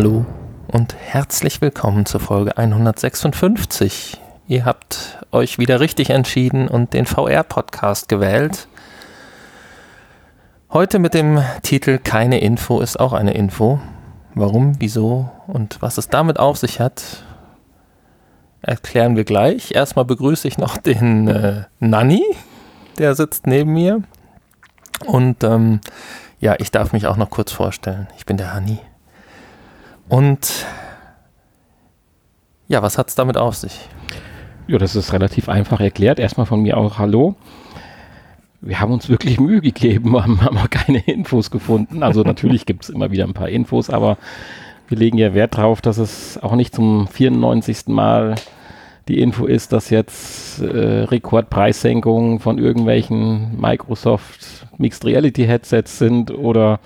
Hallo und herzlich willkommen zur Folge 156. Ihr habt euch wieder richtig entschieden und den VR-Podcast gewählt. Heute mit dem Titel Keine Info ist auch eine Info. Warum, wieso und was es damit auf sich hat, erklären wir gleich. Erstmal begrüße ich noch den äh, Nanni, der sitzt neben mir. Und ähm, ja, ich darf mich auch noch kurz vorstellen. Ich bin der Hani. Und ja, was hat es damit auf sich? Ja, das ist relativ einfach erklärt. Erstmal von mir auch Hallo. Wir haben uns wirklich Mühe gegeben, haben, auch keine Infos gefunden. Also natürlich gibt es immer wieder ein paar Infos, aber wir legen ja Wert darauf, dass es auch nicht zum 94. Mal die Info ist, dass jetzt äh, Rekordpreissenkungen von irgendwelchen Microsoft Mixed Reality Headsets sind oder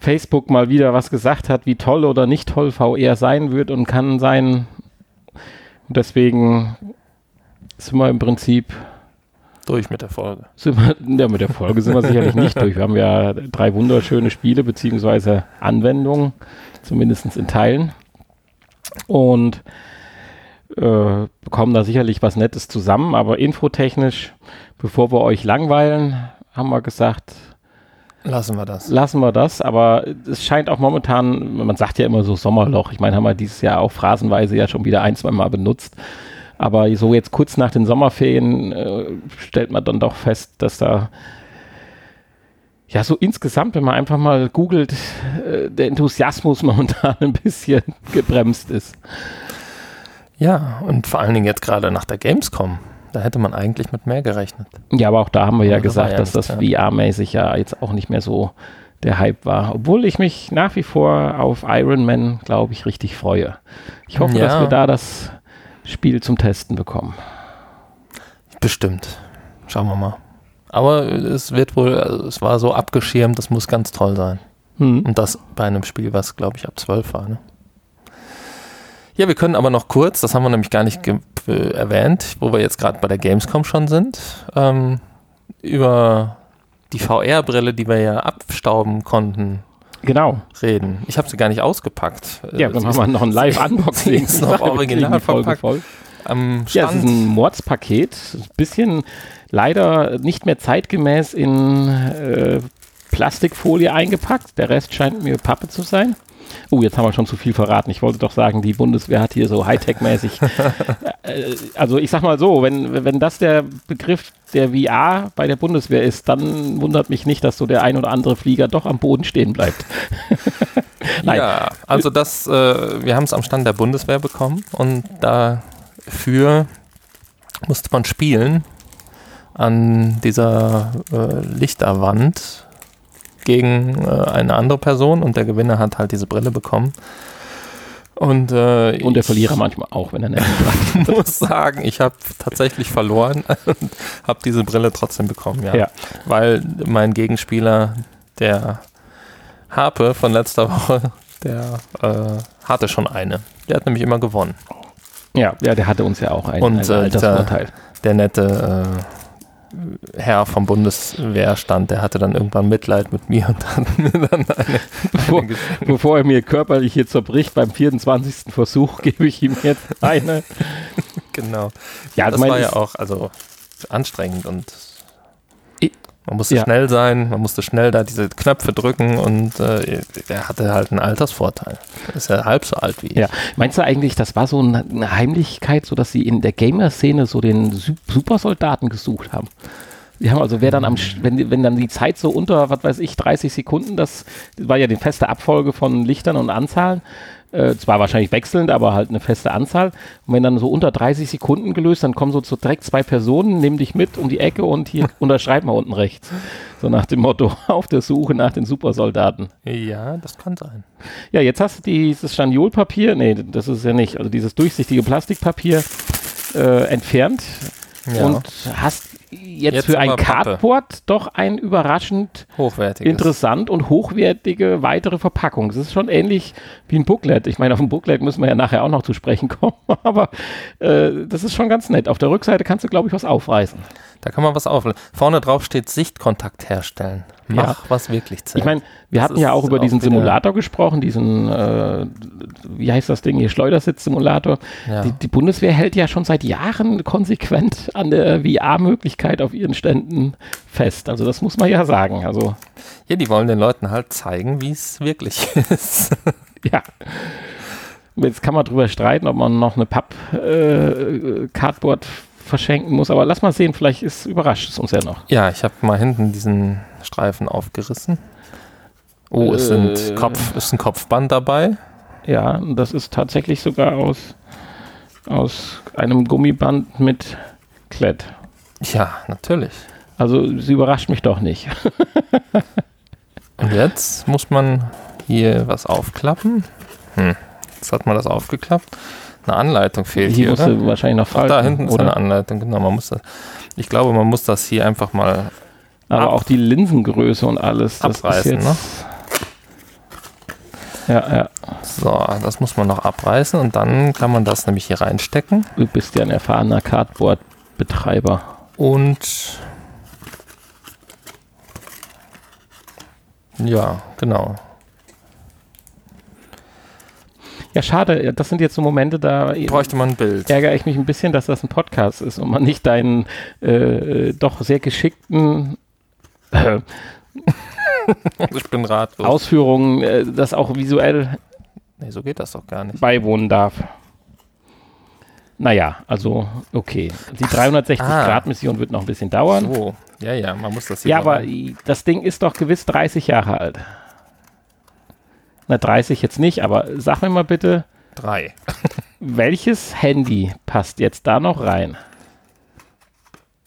Facebook mal wieder was gesagt hat, wie toll oder nicht toll VR sein wird und kann sein. Und deswegen sind wir im Prinzip durch mit der Folge. Wir, ja, mit der Folge sind wir sicherlich nicht durch. Wir haben ja drei wunderschöne Spiele beziehungsweise Anwendungen, zumindest in Teilen. Und äh, bekommen da sicherlich was Nettes zusammen, aber infotechnisch, bevor wir euch langweilen, haben wir gesagt, Lassen wir das. Lassen wir das, aber es scheint auch momentan, man sagt ja immer so Sommerloch, ich meine, haben wir dieses Jahr auch phrasenweise ja schon wieder ein, zwei Mal benutzt. Aber so jetzt kurz nach den Sommerferien äh, stellt man dann doch fest, dass da ja so insgesamt, wenn man einfach mal googelt, äh, der Enthusiasmus momentan ein bisschen gebremst ist. Ja, und vor allen Dingen jetzt gerade nach der Gamescom. Da hätte man eigentlich mit mehr gerechnet. Ja, aber auch da haben wir ja gesagt, ja dass das ja. VR-mäßig ja jetzt auch nicht mehr so der Hype war. Obwohl ich mich nach wie vor auf Iron Man, glaube ich, richtig freue. Ich hoffe, ja. dass wir da das Spiel zum Testen bekommen. Bestimmt. Schauen wir mal. Aber es wird wohl, also es war so abgeschirmt, das muss ganz toll sein. Hm. Und das bei einem Spiel, was, glaube ich, ab 12 war. Ne? Ja, wir können aber noch kurz, das haben wir nämlich gar nicht äh, erwähnt, wo wir jetzt gerade bei der Gamescom schon sind, ähm, über die VR-Brille, die wir ja abstauben konnten, genau. reden. Ich habe sie gar nicht ausgepackt. Ja, dann machen wir noch ein Live-Unboxing. ist noch original verpackt. Voll. Am Stand. Ja, es ist ein Mordspaket. Ein bisschen leider nicht mehr zeitgemäß in äh, Plastikfolie eingepackt. Der Rest scheint mir Pappe zu sein. Oh, jetzt haben wir schon zu viel verraten. Ich wollte doch sagen, die Bundeswehr hat hier so Hightech-mäßig. äh, also ich sag mal so, wenn, wenn das der Begriff der VR bei der Bundeswehr ist, dann wundert mich nicht, dass so der ein oder andere Flieger doch am Boden stehen bleibt. ja, also das, äh, wir haben es am Stand der Bundeswehr bekommen und dafür musste man spielen an dieser äh, Lichterwand gegen äh, eine andere Person und der Gewinner hat halt diese Brille bekommen. Und, äh, und der Verlierer manchmal auch, wenn er nicht Ich muss sagen, ich habe tatsächlich verloren und habe diese Brille trotzdem bekommen, ja. ja. Weil mein Gegenspieler, der Harpe von letzter Woche, der äh, hatte schon eine. Der hat nämlich immer gewonnen. Ja, ja, der hatte uns ja auch einen, und, einen äh, der, der nette äh, Herr vom Bundeswehrstand, der hatte dann irgendwann Mitleid mit mir und hat mir dann eine, bevor, eine bevor er mir körperlich hier zerbricht beim 24. Versuch, gebe ich ihm jetzt eine. genau. Ja, das war ja auch also anstrengend und man musste ja. schnell sein, man musste schnell da diese Knöpfe drücken und äh, er hatte halt einen Altersvorteil. Er ist ja halb so alt wie ich. Ja. Meinst du eigentlich, das war so eine Heimlichkeit, so dass sie in der Gamer-Szene so den Supersoldaten gesucht haben? Die haben also, wer dann am, wenn, wenn dann die Zeit so unter, was weiß ich, 30 Sekunden, das, war ja die feste Abfolge von Lichtern und Anzahlen, äh, zwar wahrscheinlich wechselnd, aber halt eine feste Anzahl. Und wenn dann so unter 30 Sekunden gelöst, dann kommen so, so direkt zwei Personen, nehmen dich mit um die Ecke und hier unterschreib mal unten rechts. So nach dem Motto, auf der Suche nach den Supersoldaten. Ja, das kann sein. Ja, jetzt hast du dieses Staniolpapier, nee, das ist ja nicht, also dieses durchsichtige Plastikpapier äh, entfernt ja. und hast jetzt, jetzt für ein Cardboard doch ein überraschend interessant und hochwertige weitere Verpackung. Das ist schon ähnlich wie ein Booklet. Ich meine, auf ein Booklet müssen wir ja nachher auch noch zu sprechen kommen, aber äh, das ist schon ganz nett. Auf der Rückseite kannst du, glaube ich, was aufreißen. Da kann man was aufladen. Vorne drauf steht Sichtkontakt herstellen. Mach, Ja. was wirklich zählt. Ich meine, wir Das hatten ja auch über auch diesen Simulator gesprochen, diesen, äh, wie heißt das Ding hier, Schleudersitz-Simulator. ja. Die, die Bundeswehr hält ja schon seit Jahren konsequent an der VR-Möglichkeit auf ihren Ständen fest. Also das muss man ja sagen. Also ja, die wollen den Leuten halt zeigen, wie es wirklich ist. ja. Jetzt kann man drüber streiten, ob man noch eine Papp-Cardboard verschenken muss. Aber lass mal sehen, vielleicht ist, überrascht es uns ja noch. ja, ich habe mal hinten diesen Streifen aufgerissen. Oh, es Äh. sind Kopf, ist ein Kopfband dabei. Ja, das ist tatsächlich sogar aus, aus einem Gummiband mit Klett. Ja, natürlich. Also sie überrascht mich doch nicht. Und jetzt muss man hier was aufklappen. Hm. Jetzt hat man das aufgeklappt. Eine Anleitung fehlt Hier hier, musst oder? wahrscheinlich noch Ach, falten. da hinten ist oder? eine Anleitung, genau. Man muss das, ich glaube, man muss das hier einfach mal. Aber ab- auch die Linsengröße und alles. Das Abreißen, ist jetzt, Ja, ja. So, das muss man noch abreißen und dann kann man das nämlich hier reinstecken. Du bist ja ein erfahrener Cardboard-Betreiber. Und ja, genau. Ja, schade. Das sind jetzt so Momente, da Bräuchte man ein Bild. ärgere ich mich ein bisschen, dass das ein Podcast ist und man nicht deinen äh, doch sehr geschickten äh, Ich bin ratlos. Ausführungen äh, das auch visuell Nee, so geht das doch gar nicht. beiwohnen darf. Naja, also okay. Die ah. 360-Grad-Mission wird noch ein bisschen dauern. So, ja, ja, man muss das hier Ja, aber rein- das Ding ist doch gewiss 30 Jahre alt. Na, 30 jetzt nicht, aber sag mir mal bitte, drei. welches Handy passt jetzt da noch rein?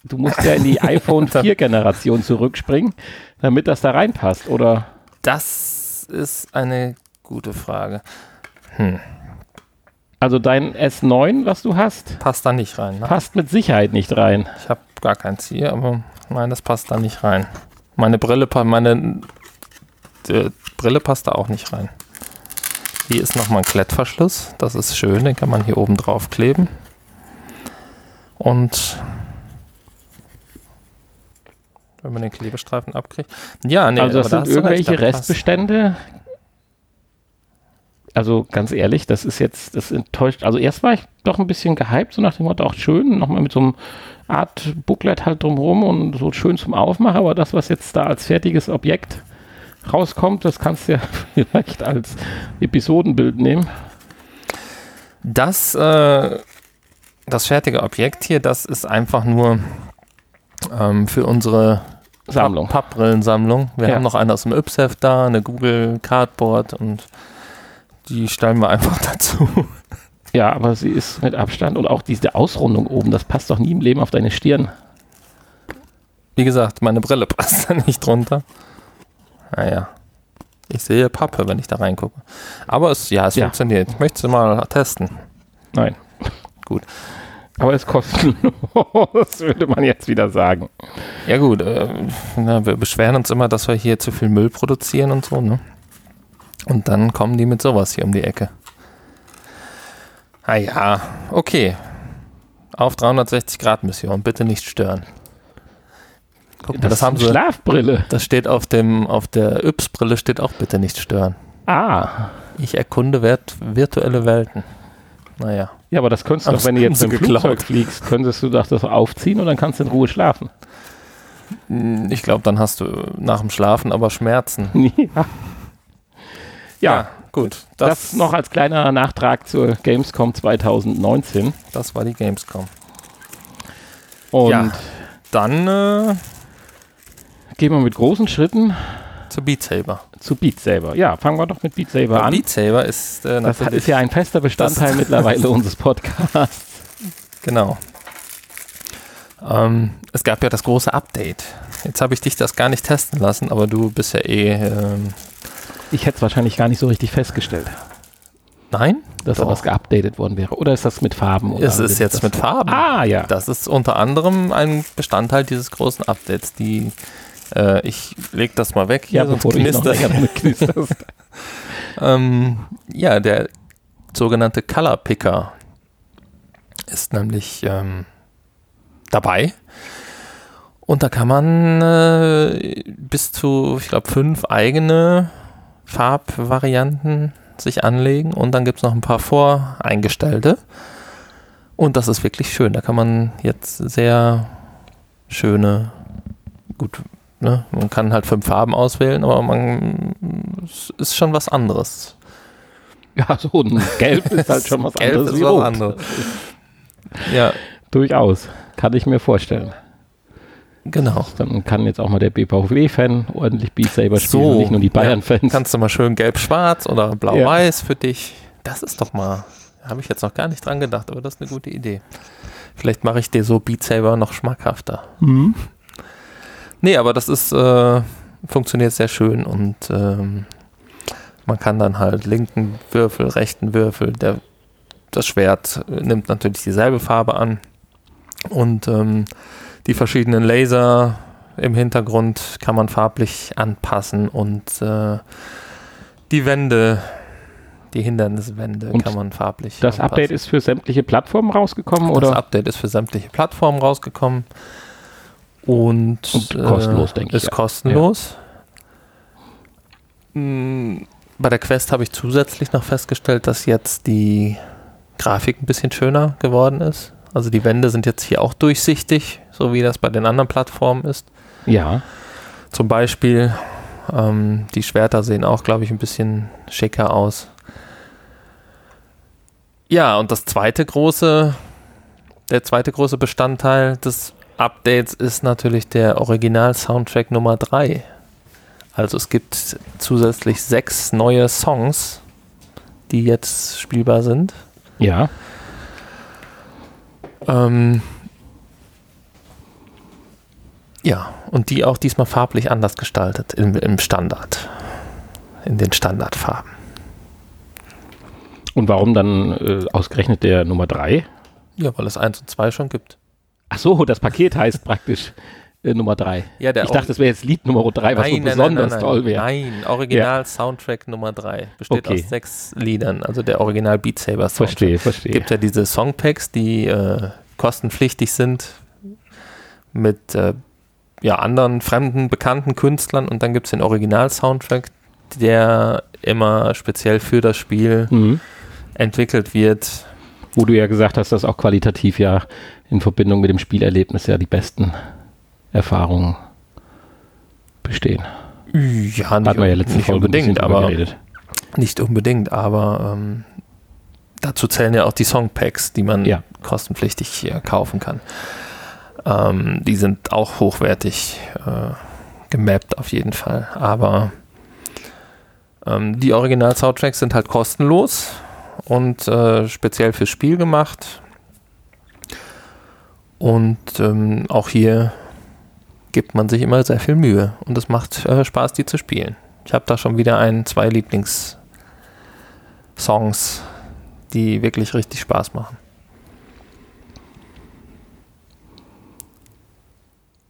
Du musst ja in die iPhone 4-Generation zurückspringen, damit das da reinpasst, oder? Das ist eine gute Frage. Also dein S9, was du hast, Passt da nicht rein. Ne? passt mit Sicherheit nicht rein. Ich habe gar keins hier, aber nein, das passt da nicht rein. Meine Brille, meine äh, Brille passt da auch nicht rein. Hier ist nochmal ein Klettverschluss. Das ist schön, den kann man hier oben drauf kleben. Und wenn man den Klebestreifen abkriegt. Ja, nee, also das da sind irgendwelche da passt- Restbestände. Also ganz ehrlich, das ist jetzt, das enttäuscht. Also erst war ich doch ein bisschen gehypt, so nach dem Motto, auch schön, nochmal mit so einem Art Booklet halt drumherum und so schön zum Aufmachen, aber das, was jetzt da als fertiges Objekt rauskommt, das kannst du ja vielleicht als Episodenbild nehmen. Das, äh, das fertige Objekt hier, das ist einfach nur ähm, für unsere Sammlung. Papp- Pappbrillensammlung. Wir Ja. haben noch eine aus dem YPSF da, eine Google Cardboard und die stellen wir einfach dazu. Ja, aber sie ist mit Abstand und auch diese Ausrundung oben, das passt doch nie im Leben auf deine Stirn. Wie gesagt, meine Brille passt da nicht drunter. Naja. Ich sehe Pappe, wenn ich da reingucke. Aber es, ja, es Ja. funktioniert. Ich möchte es mal testen. Nein. Gut. Aber es ist kostenlos, würde man jetzt wieder sagen. Ja gut, äh, na, wir beschweren uns immer, dass wir hier zu viel Müll produzieren und so, ne? Und dann kommen die mit sowas hier um die Ecke. Ah ja, okay. Auf 360 Grad Mission, bitte nicht stören. Guck mal, das, haben ist eine sie. Schlafbrille. Das steht auf dem, auf der Yps-Brille steht auch bitte nicht stören. Ah. Ich erkunde virt virtuelle Welten. Naja. Ja, aber das könntest du Haben doch, wenn du jetzt dem geklaut. Flugzeug fliegst, könntest du doch das aufziehen und dann kannst du in Ruhe schlafen. Hm, Ich glaube, dann hast du nach dem Schlafen aber Schmerzen. ja. ja, gut. das, noch als kleiner Nachtrag zur Gamescom 2019. das war die Gamescom. Und Ja. Dann äh, gehen wir mit großen Schritten zu Beat Saber. zu Beat Saber. Ja, fangen wir doch mit Beat Saber an. Beat Saber ist äh, das ist ja ein fester Bestandteil mittlerweile unseres Podcasts. genau. Ähm, es gab ja das große Update. Jetzt habe ich dich das gar nicht testen lassen, aber du bist ja eh. Ähm, Ich hätte es wahrscheinlich gar nicht so richtig festgestellt, nein, dass da Doch. was geupdatet worden wäre. Oder ist das mit Farben? Es ist jetzt mit Farben. Ah, ja. Das ist unter anderem ein Bestandteil dieses großen Updates. Die, äh, ich leg das mal weg hier, Ja, bevor du hier noch knisterst. Ähm, ja, der sogenannte Color Picker ist nämlich ähm, dabei. Und da kann man äh, bis zu, ich glaube, fünf eigene Farbvarianten sich anlegen und dann gibt es noch ein paar voreingestellte. Und das ist wirklich schön. Da kann man jetzt sehr schöne, gut, ne, man kann halt fünf Farben auswählen, aber man es ist schon was anderes. Ja, so ein Gelb ist halt schon was Gelb anderes. ist wie was Rot. anderes. Ja, Durchaus. Kann ich mir vorstellen. genau. Dann kann jetzt auch mal der BVW-Fan ordentlich Beat Saber spielen So, und nicht nur die Bayern-Fans. Kannst du mal schön gelb-schwarz oder blau-weiß für dich. Das ist doch mal, habe ich jetzt noch gar nicht dran gedacht, aber das ist eine gute Idee. Vielleicht mache ich dir so Beat Saber noch schmackhafter. Mhm. Nee, aber das ist, äh, funktioniert sehr schön und ähm, man kann dann halt linken Würfel, rechten Würfel, der, das Schwert äh, nimmt natürlich dieselbe Farbe an und ähm, die verschiedenen Laser im Hintergrund kann man farblich anpassen und äh, die Wände, die Hinderniswände Und kann man farblich Das anpassen. Update ist für sämtliche Plattformen rausgekommen, Das oder? Update ist für sämtliche Plattformen rausgekommen. Und, Und kostenlos, denke ich, Ist ja. kostenlos. Mm, Bei der Quest habe ich zusätzlich noch festgestellt, dass jetzt die Grafik ein bisschen schöner geworden ist. Also die Wände sind jetzt hier auch durchsichtig, so wie das bei den anderen Plattformen ist. Ja. Zum Beispiel, ähm, die Schwerter sehen auch, glaube ich, ein bisschen schicker aus. Ja, und das zweite große, der zweite große Bestandteil des Updates ist natürlich der Original-Soundtrack Nummer 3. Also es gibt zusätzlich sechs neue Songs, die jetzt spielbar sind. Ja. Ähm, ja, und die auch diesmal farblich anders gestaltet im, im Standard. In den Standardfarben. Und warum dann äh, ausgerechnet der Nummer 3? Ja, weil es 1 und 2 schon gibt. Ach so, das Paket heißt praktisch äh, Nummer 3. Ja, Ich dachte, das wäre jetzt Lied Nummer 3, was so besonders nein, toll wäre. Nein, Original-Soundtrack Nummer 3 besteht Okay. aus sechs Liedern, also der Original Beat Saber Soundtrack. Verstehe, verstehe. gibt ja diese Songpacks, die äh, kostenpflichtig sind mit äh, ja, anderen fremden, bekannten Künstlern und dann gibt es den Original-Soundtrack, der immer speziell für das Spiel Mhm. entwickelt wird. Wo du ja gesagt hast, dass auch qualitativ ja in Verbindung mit dem Spielerlebnis ja die besten Erfahrungen bestehen. Ja, Hatten wir ja letzte nicht Folge unbedingt, aber geredet. nicht unbedingt, aber ähm, dazu zählen ja auch die Songpacks, die man Ja. kostenpflichtig äh, kaufen kann. Ähm, die sind auch hochwertig äh, gemappt auf jeden Fall, aber ähm, die Original-Soundtracks sind halt kostenlos und äh, speziell fürs Spiel gemacht. Und ähm, auch hier gibt man sich immer sehr viel Mühe und es macht äh, Spaß, die zu spielen. Ich habe da schon wieder ein, zwei Lieblingssongs, die wirklich richtig Spaß machen.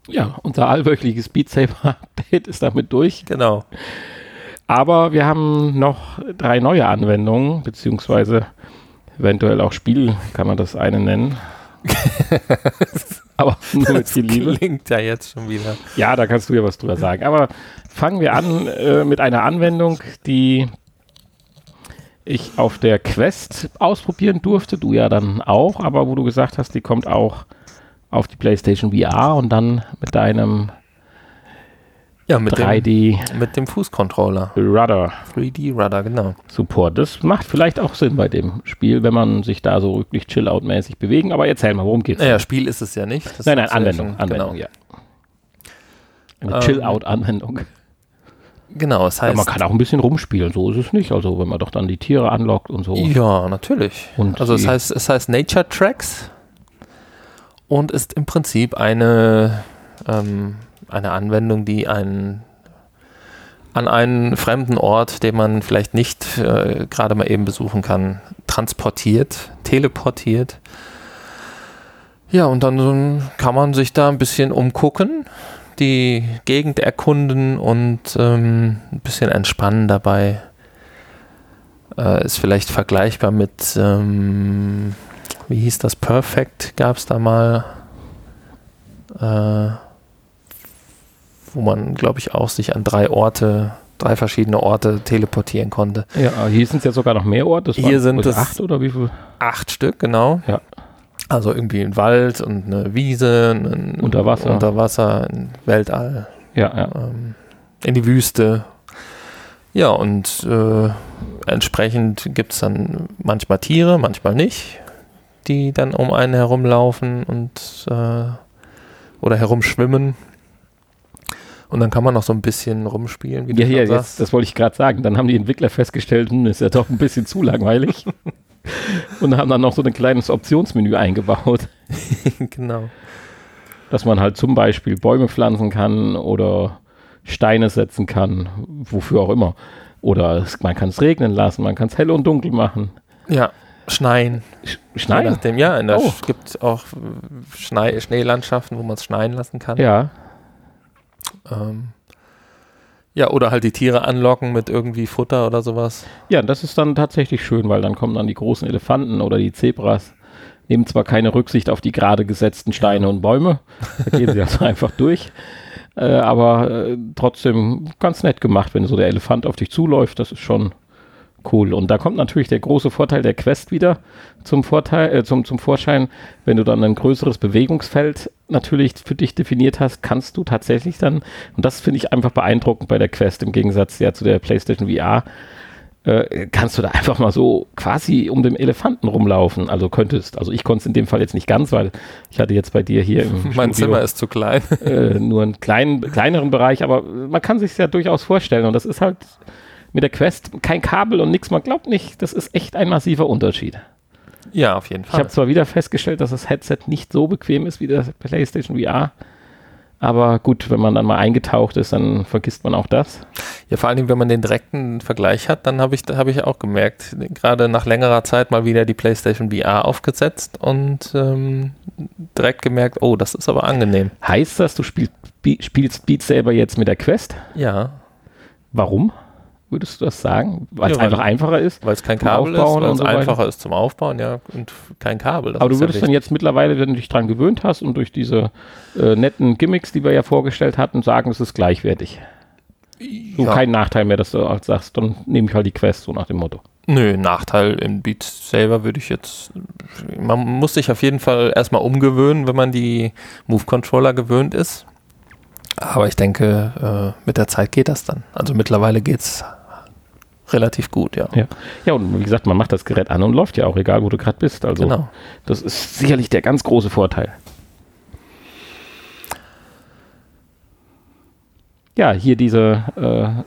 Ja, unser allwöchentliches Beat Saber Update ist damit durch. Genau. Aber wir haben noch drei neue Anwendungen, beziehungsweise eventuell auch Spiel, kann man das eine nennen. Aber nur mit viel Liebe. Klingt ja jetzt schon wieder. Ja, da kannst du ja was drüber sagen. Aber fangen wir an äh, mit einer Anwendung, die ich auf der Quest ausprobieren durfte. Du ja dann auch, aber wo du gesagt hast, die kommt auch auf die PlayStation VR und dann mit deinem Ja, mit, 3D dem, mit dem Fußcontroller. Rudder 3D-Rudder, genau. Support. Das macht vielleicht auch Sinn bei dem Spiel, wenn man sich da so wirklich Chill-Out-mäßig bewegen. Aber erzähl mal, worum geht's? Naja, Spiel ist es ja nicht. Das nein, nein, ja Anwendung. schon- Anwendung, genau. ja. Eine Ähm, Chill-Out-Anwendung. Genau, es Ja, heißt. man kann auch ein bisschen rumspielen, so ist es nicht. Also wenn man doch dann die Tiere anlockt und so. Ja, natürlich. Und also es heißt, es heißt Nature Tracks und ist im Prinzip eine, ähm, eine Anwendung, die einen an einen fremden Ort, den man vielleicht nicht äh, gerade mal eben besuchen kann, transportiert, teleportiert. Ja, und dann kann man sich da ein bisschen umgucken, die Gegend erkunden und ähm, ein bisschen entspannen dabei. Äh, ist vielleicht vergleichbar mit, ähm, wie hieß das, Perfect gab es da mal. Äh, wo man, glaube ich, auch sich an drei Orte, drei verschiedene Orte teleportieren konnte. Ja, hier sind es ja sogar noch mehr Orte. hier sind es acht oder wie viel? Acht Stück, genau. Ja. Also irgendwie ein Wald und eine Wiese, ein Unterwasser, Unterwasser, ein Weltall. Ja, ja. Ähm, in die Wüste. Ja, und äh, entsprechend gibt es dann manchmal Tiere, manchmal nicht, die dann um einen herumlaufen und äh, oder herumschwimmen. Und dann kann man noch so ein bisschen rumspielen. Wie ja, ja, jetzt, das wollte ich gerade sagen. Dann haben die Entwickler festgestellt, hm, ist ja doch ein bisschen zu langweilig. und haben dann noch so ein kleines Optionsmenü eingebaut. genau. Dass man halt zum Beispiel Bäume pflanzen kann oder Steine setzen kann, wofür auch immer. Oder es, man kann es regnen lassen, man kann es hell und dunkel machen. Ja, schneien. Sch schneien? Nachdem, ja, der oh. gibt auch Schnee Schneelandschaften, wo man es schneien lassen kann. Ja. Ähm, ja, oder halt die Tiere anlocken mit irgendwie Futter oder sowas. Ja, das ist dann tatsächlich schön, weil dann kommen dann die großen Elefanten oder die Zebras, nehmen zwar keine Rücksicht auf die gerade gesetzten Steine und Bäume, da gehen sie also einfach durch. Äh, aber äh, trotzdem ganz nett gemacht, wenn so der Elefant auf dich zuläuft, das ist schon cool. Und da kommt natürlich der große Vorteil der Quest wieder zum Vorteil, äh, zum, zum Vorschein. Wenn du dann ein größeres Bewegungsfeld natürlich für dich definiert hast, kannst du tatsächlich dann, und das finde ich einfach beeindruckend bei der Quest im Gegensatz ja zu der PlayStation VR, äh, kannst du da einfach mal so quasi um den Elefanten rumlaufen. Also könntest, also ich konnte es in dem Fall jetzt nicht ganz, weil ich hatte jetzt bei dir hier im Mein Studio, Zimmer ist zu klein. äh, nur einen kleinen, kleineren Bereich, aber man kann sich ja durchaus vorstellen und das ist halt mit der Quest kein Kabel und nichts, man glaubt nicht, das ist echt ein massiver Unterschied. Ja, auf jeden Fall. Ich habe zwar wieder festgestellt, dass das Headset nicht so bequem ist wie der PlayStation VR, aber gut, wenn man dann mal eingetaucht ist, dann vergisst man auch das. Ja, vor allem, wenn man den direkten Vergleich hat, dann habe ich, hab ich auch gemerkt, gerade nach längerer Zeit mal wieder die PlayStation VR aufgesetzt und ähm, direkt gemerkt, oh, das ist aber angenehm. Heißt das, du spiel, spielst Beat Saber jetzt mit der Quest? Ja. Warum? Würdest du das sagen? Weil es ja, einfach einfacher ist? Weil es kein Kabel ist, weil es so einfacher weiter. ist zum Aufbauen, ja, und kein Kabel. Aber du würdest ja dann jetzt mittlerweile, wenn du dich dran gewöhnt hast und durch diese äh, netten Gimmicks, die wir ja vorgestellt hatten, sagen, es ist gleichwertig. So ja. kein Nachteil mehr, dass du halt sagst, dann nehme ich halt die Quest, so nach dem Motto. Nö, Nachteil in Beat selber würde ich jetzt. Man muss sich auf jeden Fall erstmal umgewöhnen, wenn man die Move-Controller gewöhnt ist. Aber ich denke, äh, mit der Zeit geht das dann. Also mittlerweile geht es relativ gut, ja. ja. Ja, und wie gesagt, man macht das Gerät an und läuft ja auch, egal wo du gerade bist. Also genau. das ist sicherlich der ganz große Vorteil. Ja, hier diese äh,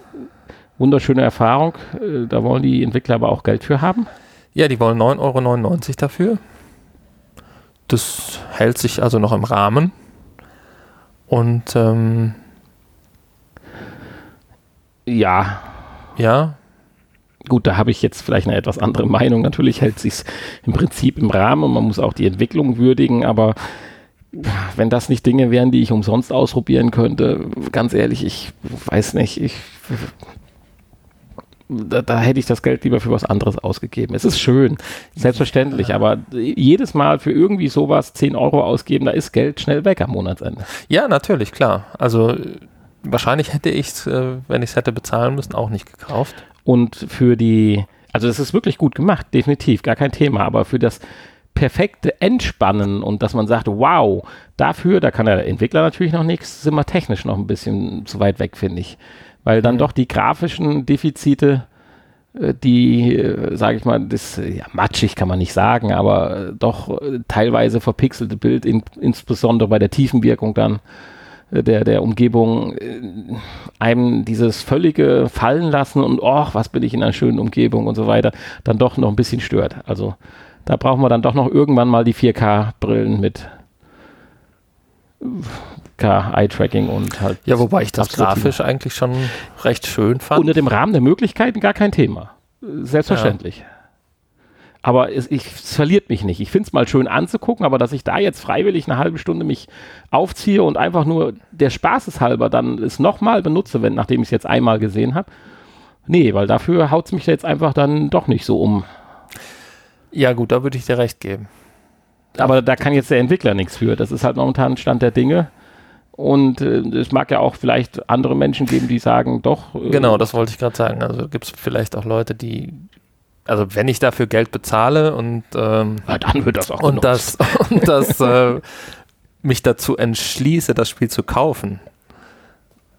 wunderschöne Erfahrung. Äh, da wollen die Entwickler aber auch Geld für haben. Ja, die wollen 9,99 Euro dafür. Das hält sich also noch im Rahmen. Und ähm, ja. Ja. Gut, da habe ich jetzt vielleicht eine etwas andere Meinung. Natürlich hält sich im Prinzip im Rahmen und man muss auch die Entwicklung würdigen, aber wenn das nicht Dinge wären, die ich umsonst ausprobieren könnte, ganz ehrlich, ich weiß nicht, ich da, da, hätte ich das Geld lieber für was anderes ausgegeben. Es ist schön, selbstverständlich, aber jedes Mal für irgendwie sowas 10 Euro ausgeben, da ist Geld schnell weg am Monatsende. Ja, natürlich, klar. Also wahrscheinlich hätte ich es, äh, wenn ich es hätte bezahlen müssen, auch nicht gekauft. Und für die, also es ist wirklich gut gemacht, definitiv, gar kein Thema, aber für das perfekte Entspannen und dass man sagt, wow, dafür, da kann der Entwickler natürlich noch nichts, sind wir technisch noch ein bisschen zu weit weg, finde ich. Weil dann mhm. doch die grafischen Defizite, äh, die, äh, sage ich mal, das, ja, matschig kann man nicht sagen, aber doch teilweise verpixelte Bild, in, insbesondere bei der Tiefenwirkung dann, der, der Umgebung äh, einem dieses völlige Fallen lassen und oh, was bin ich in einer schönen Umgebung und so weiter, dann doch noch ein bisschen stört. Also da brauchen wir dann doch noch irgendwann mal die 4K-Brillen mit Eye-Tracking und halt. Ja, wobei ich das grafisch eigentlich schon recht schön fand. Unter dem Rahmen der Möglichkeiten gar kein Thema. Selbstverständlich. Ja. Aber es, ich, es verliert mich nicht. Ich finde es mal schön anzugucken, aber dass ich da jetzt freiwillig eine halbe Stunde mich aufziehe und einfach nur der Spaßeshalber dann es nochmal benutze, wenn, nachdem ich es jetzt einmal gesehen habe. Nee, weil dafür haut es mich jetzt einfach dann doch nicht so um. Ja, gut, da würde ich dir recht geben. Aber da kann jetzt der Entwickler nichts für. Das ist halt momentan Stand der Dinge. Und äh, es mag ja auch vielleicht andere Menschen geben, die sagen, doch. Äh, genau, das wollte ich gerade sagen. Also gibt es vielleicht auch Leute, die, also wenn ich dafür Geld bezahle und ähm, ja, dann wird das auch und genutzt. das und das äh, mich dazu entschließe, das Spiel zu kaufen.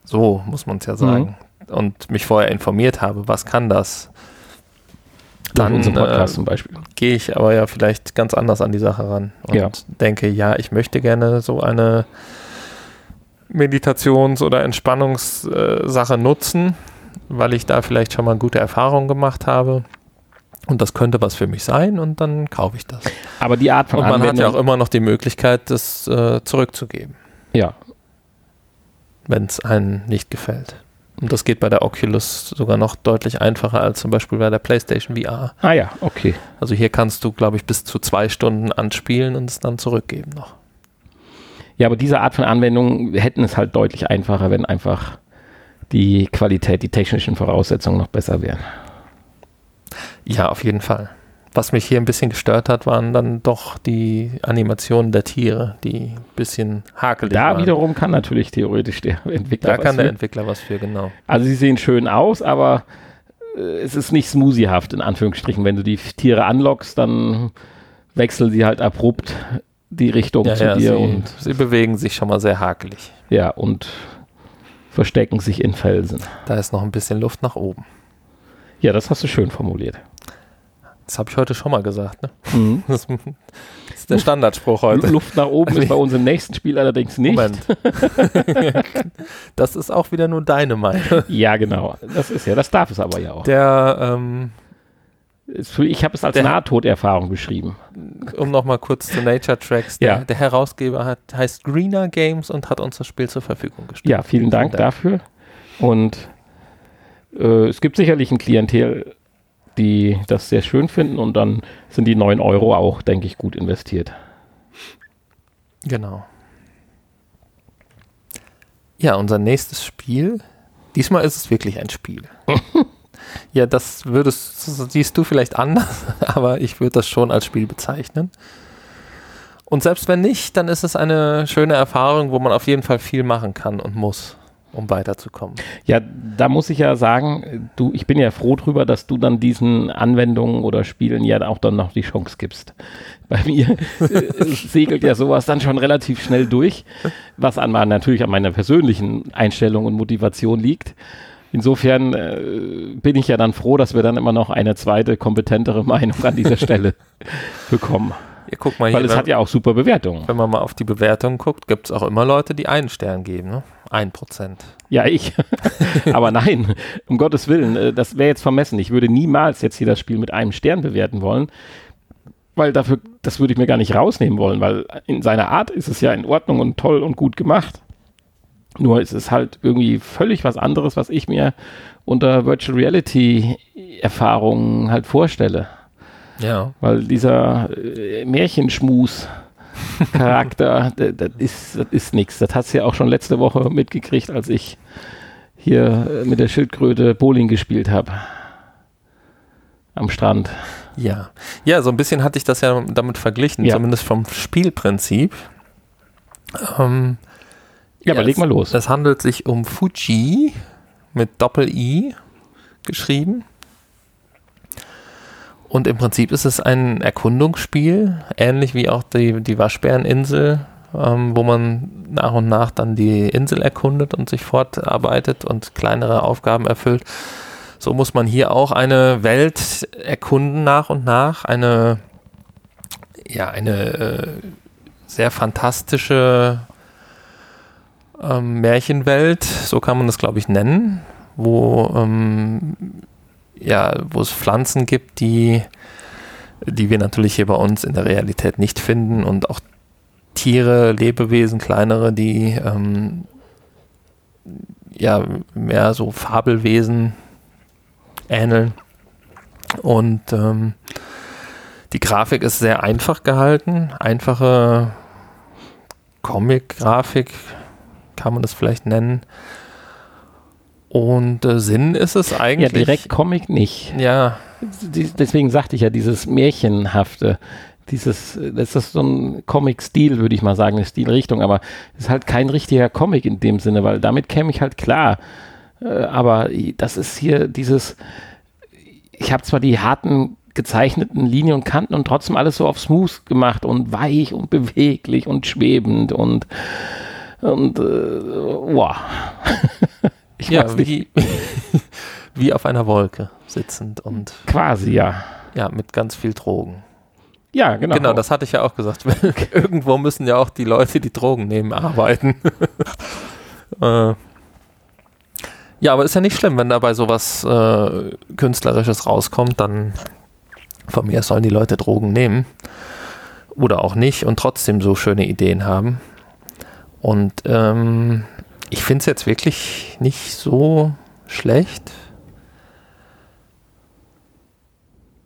So muss man es ja sagen. Mhm. Und mich vorher informiert habe, was kann das? Dann äh. Gehe ich aber ja vielleicht ganz anders an die Sache ran und ja. denke, ja, ich möchte gerne so eine Meditations- oder Entspannungssache nutzen, weil ich da vielleicht schon mal gute Erfahrungen gemacht habe. Und das könnte was für mich sein und dann kaufe ich das. Aber die Art von Und man Anwendung hat ja auch immer noch die Möglichkeit, das äh, zurückzugeben. Ja. Wenn es einem nicht gefällt. Und das geht bei der Oculus sogar noch deutlich einfacher als zum Beispiel bei der PlayStation VR. Ah ja, okay. Also hier kannst du, glaube ich, bis zu zwei Stunden anspielen und es dann zurückgeben noch. Ja, aber diese Art von Anwendung hätten es halt deutlich einfacher, wenn einfach die Qualität, die technischen Voraussetzungen noch besser wären. Ja, auf jeden Fall. Was mich hier ein bisschen gestört hat, waren dann doch die Animationen der Tiere, die ein bisschen hakelig da waren. Da wiederum kann natürlich theoretisch der Entwickler Da kann für. der Entwickler was für, genau. Also sie sehen schön aus, aber äh, es ist nicht smoothiehaft, in Anführungsstrichen. Wenn du die Tiere anlockst, dann wechseln sie halt abrupt die Richtung ja, zu ja, dir. Sie, und sie bewegen sich schon mal sehr hakelig. Ja, und verstecken sich in Felsen. Da ist noch ein bisschen Luft nach oben. Ja, das hast du schön formuliert. Das habe ich heute schon mal gesagt. Ne? Mhm. Das ist der Standardspruch heute. Luft nach oben ist bei uns im nächsten Spiel allerdings nicht. Moment. das ist auch wieder nur deine Meinung. Ja, genau. Das ist ja, das darf es aber ja auch. Der ähm, ich habe es als Nahtoderfahrung beschrieben. Um nochmal kurz zu Nature Tracks. Der, ja. der Herausgeber hat, heißt Greener Games und hat uns das Spiel zur Verfügung gestellt. Ja, vielen Dank dafür. Und äh, es gibt sicherlich ein Klientel, die das sehr schön finden und dann sind die 9 Euro auch, denke ich, gut investiert. Genau. Ja, unser nächstes Spiel. Diesmal ist es wirklich ein Spiel. Ja, das würdest, siehst du vielleicht anders, aber ich würde das schon als Spiel bezeichnen. Und selbst wenn nicht, dann ist es eine schöne Erfahrung, wo man auf jeden Fall viel machen kann und muss, um weiterzukommen. Ja, da muss ich ja sagen, du, ich bin ja froh drüber, dass du dann diesen Anwendungen oder Spielen ja auch dann noch die Chance gibst. Bei mir segelt ja sowas dann schon relativ schnell durch, was an natürlich an meiner persönlichen Einstellung und Motivation liegt. Insofern äh, bin ich ja dann froh, dass wir dann immer noch eine zweite, kompetentere Meinung an dieser Stelle bekommen. Ja, guck mal hier, Weil es hat ja auch super Bewertungen. Wenn man mal auf die Bewertungen guckt, gibt es auch immer Leute, die einen Stern geben, ne? Ein Prozent. Ja, ich. Aber nein, um Gottes Willen, äh, das wäre jetzt vermessen. Ich würde niemals jetzt hier das Spiel mit einem Stern bewerten wollen, weil dafür, das würde ich mir gar nicht rausnehmen wollen, weil in seiner Art ist es ja in Ordnung und toll und gut gemacht. Nur ist es halt irgendwie völlig was anderes, was ich mir unter Virtual Reality Erfahrungen halt vorstelle. Ja. Weil dieser äh, Märchenschmus Charakter, das ist, das ist nichts. Das hast du ja auch schon letzte Woche mitgekriegt, als ich hier äh, mit der Schildkröte Bowling gespielt habe. Am Strand. Ja. Ja, so ein bisschen hatte ich das ja damit verglichen, ja. zumindest vom Spielprinzip. Ähm, ja, aber leg mal los. Es handelt sich um Fuji mit Doppel-I geschrieben. Und im Prinzip ist es ein Erkundungsspiel, ähnlich wie auch die, die Waschbäreninsel, ähm, wo man nach und nach dann die Insel erkundet und sich fortarbeitet und kleinere Aufgaben erfüllt. So muss man hier auch eine Welt erkunden nach und nach. Eine, ja, eine äh, sehr fantastische ähm, Märchenwelt, so kann man das, glaube ich, nennen, wo, ähm, ja, wo es Pflanzen gibt, die, die wir natürlich hier bei uns in der Realität nicht finden und auch Tiere, Lebewesen, kleinere, die ähm, ja mehr so Fabelwesen ähneln. Und ähm, die Grafik ist sehr einfach gehalten, einfache Comic-Grafik, kann man das vielleicht nennen. Und äh, Sinn ist es eigentlich. Ja, direkt Comic nicht. Ja. Deswegen sagte ich ja, dieses Märchenhafte. dieses, das ist so ein Comic-Stil, würde ich mal sagen, eine Stilrichtung, aber es ist halt kein richtiger Comic in dem Sinne, weil damit käme ich halt klar. Äh, aber das ist hier dieses, ich habe zwar die harten gezeichneten Linien und Kanten und trotzdem alles so auf smooth gemacht und weich und beweglich und schwebend und und äh, wow. ich ja, wie, wie auf einer Wolke sitzend und quasi ja. Ja, mit ganz viel Drogen. Ja, genau. Genau, das hatte ich ja auch gesagt. Irgendwo müssen ja auch die Leute, die Drogen nehmen, arbeiten. äh, ja, aber ist ja nicht schlimm, wenn dabei sowas äh, Künstlerisches rauskommt, dann von mir sollen die Leute Drogen nehmen oder auch nicht und trotzdem so schöne Ideen haben. Und ähm, ich finde es jetzt wirklich nicht so schlecht,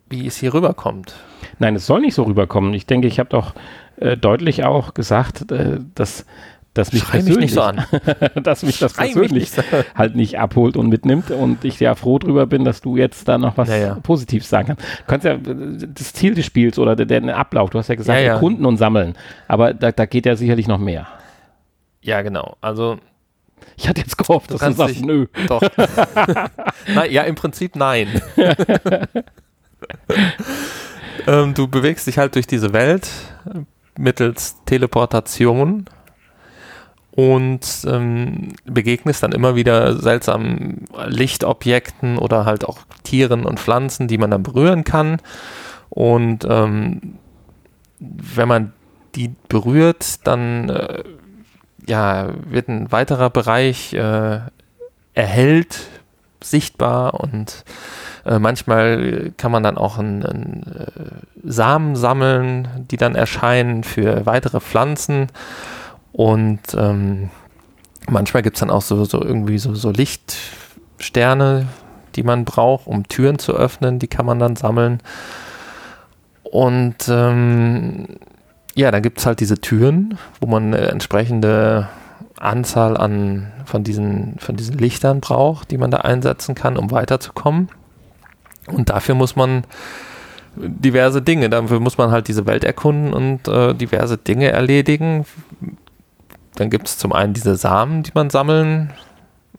wie es hier rüberkommt. Nein, es soll nicht so rüberkommen. Ich denke, ich habe doch äh, deutlich auch gesagt, äh, dass dass mich, persönlich, mich nicht so an. dass mich das persönlich mich so. halt nicht abholt und mitnimmt und ich ja froh drüber bin, dass du jetzt da noch was ja, ja. Positives sagen kannst. Du kannst ja das Ziel des Spiels oder der, der Ablauf, du hast ja gesagt, ja, erkunden und sammeln, aber da, da geht ja sicherlich noch mehr. Ja, genau. Also ich hatte jetzt gehofft, dass du sagst, nö. Doch. Na, ja, im Prinzip nein. ähm, du bewegst dich halt durch diese Welt mittels Teleportation und ähm, begegnest dann immer wieder seltsamen Lichtobjekten oder halt auch Tieren und Pflanzen, die man dann berühren kann. Und ähm, wenn man die berührt, dann äh, ja, wird ein weiterer Bereich äh, erhellt, sichtbar und äh, manchmal kann man dann auch einen, einen äh, Samen sammeln, die dann erscheinen für weitere Pflanzen. Und ähm, manchmal gibt es dann auch so, so irgendwie so, so Lichtsterne, die man braucht, um Türen zu öffnen, die kann man dann sammeln. Und ähm, ja, dann gibt es halt diese Türen, wo man eine entsprechende Anzahl an von diesen, von diesen Lichtern braucht, die man da einsetzen kann, um weiterzukommen. Und dafür muss man diverse Dinge, dafür muss man halt diese Welt erkunden und äh, diverse Dinge erledigen. Dann gibt es zum einen diese Samen, die man sammeln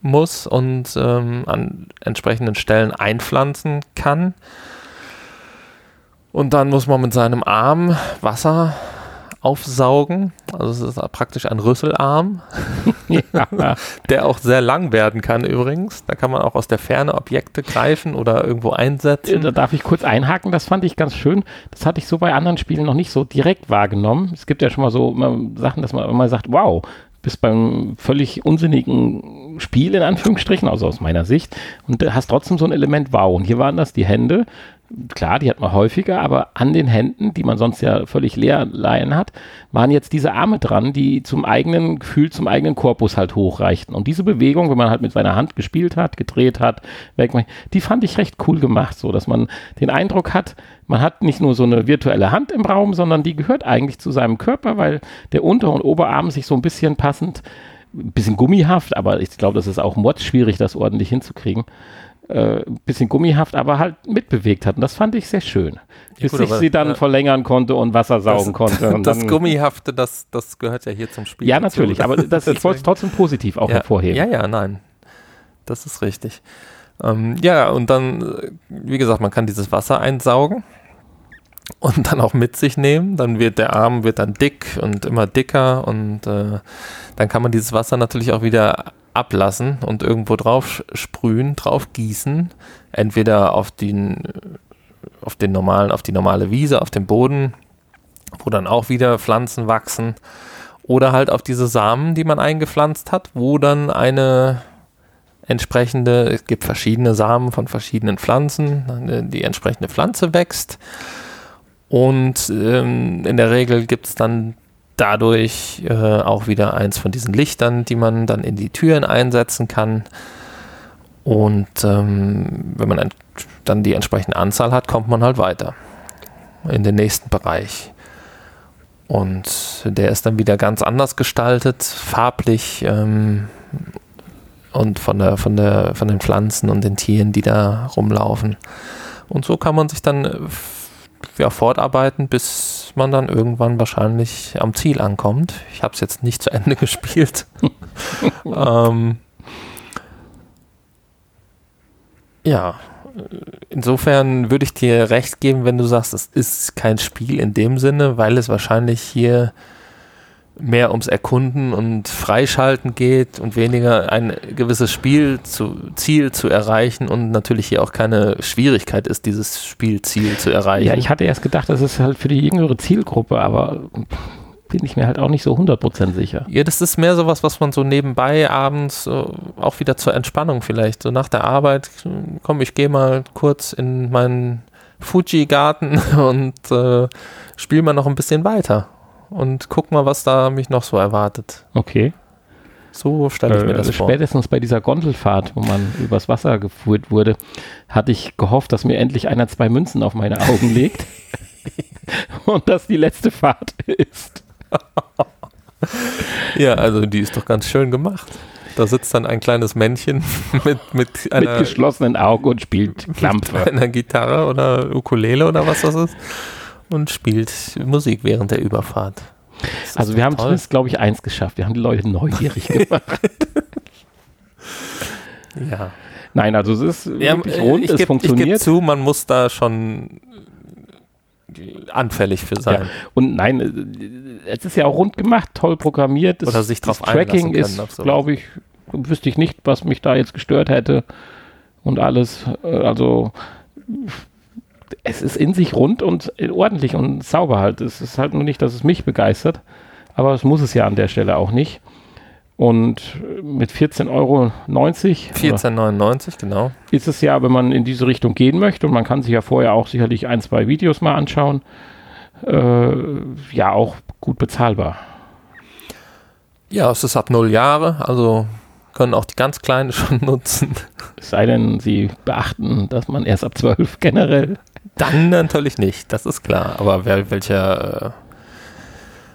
muss und ähm, an entsprechenden Stellen einpflanzen kann. Und dann muss man mit seinem Arm Wasser aufsaugen. Also es ist praktisch ein Rüsselarm, ja. der auch sehr lang werden kann übrigens. Da kann man auch aus der Ferne Objekte greifen oder irgendwo einsetzen. Da darf ich kurz einhaken, das fand ich ganz schön. Das hatte ich so bei anderen Spielen noch nicht so direkt wahrgenommen. Es gibt ja schon mal so Sachen, dass man immer sagt, wow, bist beim völlig unsinnigen Spiel in Anführungsstrichen, also aus meiner Sicht, und hast trotzdem so ein Element Wow. Und hier waren das die Hände, klar, die hat man häufiger, aber an den Händen, die man sonst ja völlig leer leihen hat, waren jetzt diese Arme dran, die zum eigenen Gefühl, zum eigenen Korpus halt hochreichten. Und diese Bewegung, wenn man halt mit seiner Hand gespielt hat, gedreht hat, die fand ich recht cool gemacht, so dass man den Eindruck hat, man hat nicht nur so eine virtuelle Hand im Raum, sondern die gehört eigentlich zu seinem Körper, weil der Unter- und Oberarm sich so ein bisschen passend, ein bisschen gummihaft, aber ich glaube, das ist auch mords schwierig, das ordentlich hinzukriegen äh, bisschen gummihaft, aber halt mitbewegt hat. Und das fand ich sehr schön. Bis gut, ich aber, sie dann äh, verlängern konnte und Wasser saugen das, konnte. Und das dann, Gummihafte, das, das gehört ja hier zum Spiel. Ja, dazu. natürlich, aber das, ich wollte es trotzdem positiv auch ja, hervorheben. Ja, ja, nein. Das ist richtig. Ähm, ja, und dann, wie gesagt, man kann dieses Wasser einsaugen und dann auch mit sich nehmen. Dann wird der Arm wird dann dick und immer dicker und äh, dann kann man dieses Wasser natürlich auch wieder ablassen und irgendwo drauf sprühen, drauf gießen, entweder auf den, auf den normalen, auf die normale Wiese, auf dem Boden, wo dann auch wieder Pflanzen wachsen, oder halt auf diese Samen, die man eingepflanzt hat, wo dann eine entsprechende, es gibt verschiedene Samen von verschiedenen Pflanzen, die entsprechende Pflanze wächst. Und ähm, in der Regel gibt es dann dadurch äh, auch wieder eins von diesen Lichtern, die man dann in die Türen einsetzen kann. Und ähm, wenn man dann die entsprechende Anzahl hat, kommt man halt weiter in den nächsten Bereich. Und der ist dann wieder ganz anders gestaltet, farblich ähm, und von, der, von, der, von den Pflanzen und den Tieren, die da rumlaufen. Und so kann man sich dann äh, ja, fortarbeiten, bis man dann irgendwann wahrscheinlich am Ziel ankommt. Ich habe es jetzt nicht zu Ende gespielt. ähm, ja, insofern würde ich dir recht geben, wenn du sagst, es ist kein Spiel in dem Sinne, weil es wahrscheinlich hier mehr ums Erkunden und Freischalten geht und weniger ein gewisses Spiel zu, Ziel zu erreichen und natürlich hier auch keine Schwierigkeit ist, dieses Spielziel zu erreichen. Ja, ich hatte erst gedacht, das ist halt für die jüngere Zielgruppe, aber bin ich mir halt auch nicht so 100% sicher. Ja, das ist mehr sowas, was man so nebenbei abends so auch wieder zur Entspannung vielleicht, so nach der Arbeit, komm, ich gehe mal kurz in meinen Fuji-Garten und äh, spiele mal noch ein bisschen weiter und guck mal, was da mich noch so erwartet. Okay. So stelle ich mir das äh, vor. Spätestens bei dieser Gondelfahrt, wo man übers Wasser geführt wurde, hatte ich gehofft, dass mir endlich einer zwei Münzen auf meine Augen legt und das die letzte Fahrt ist. ja, also die ist doch ganz schön gemacht. Da sitzt dann ein kleines Männchen mit, mit, einer, mit geschlossenen Augen und spielt Klampfe. Mit einer Gitarre oder Ukulele oder was das ist und spielt Musik während der Überfahrt. Also wir haben toll. zumindest, glaube ich, eins geschafft. Wir haben die Leute neugierig gemacht. ja. Nein, also es ist ja, wirklich rund, es geb, funktioniert. Ich gebe zu, man muss da schon anfällig für sein. Ja. Und nein, es ist ja auch rund gemacht, toll programmiert. Oder sich drauf Tracking ist, glaube ich, wüsste ich nicht, was mich da jetzt gestört hätte und alles. Also es ist in sich rund und ordentlich und sauber halt. Es ist halt nur nicht, dass es mich begeistert, aber es muss es ja an der Stelle auch nicht. Und mit 14,90 Euro 14,99 genau. Ist es ja, wenn man in diese Richtung gehen möchte und man kann sich ja vorher auch sicherlich ein, zwei Videos mal anschauen, äh, ja auch gut bezahlbar. Ja, es ist ab null Jahre, also können auch die ganz Kleinen schon nutzen. Es sei denn, sie beachten, dass man erst ab 12 generell dann natürlich nicht, das ist klar. Aber wer, welcher äh,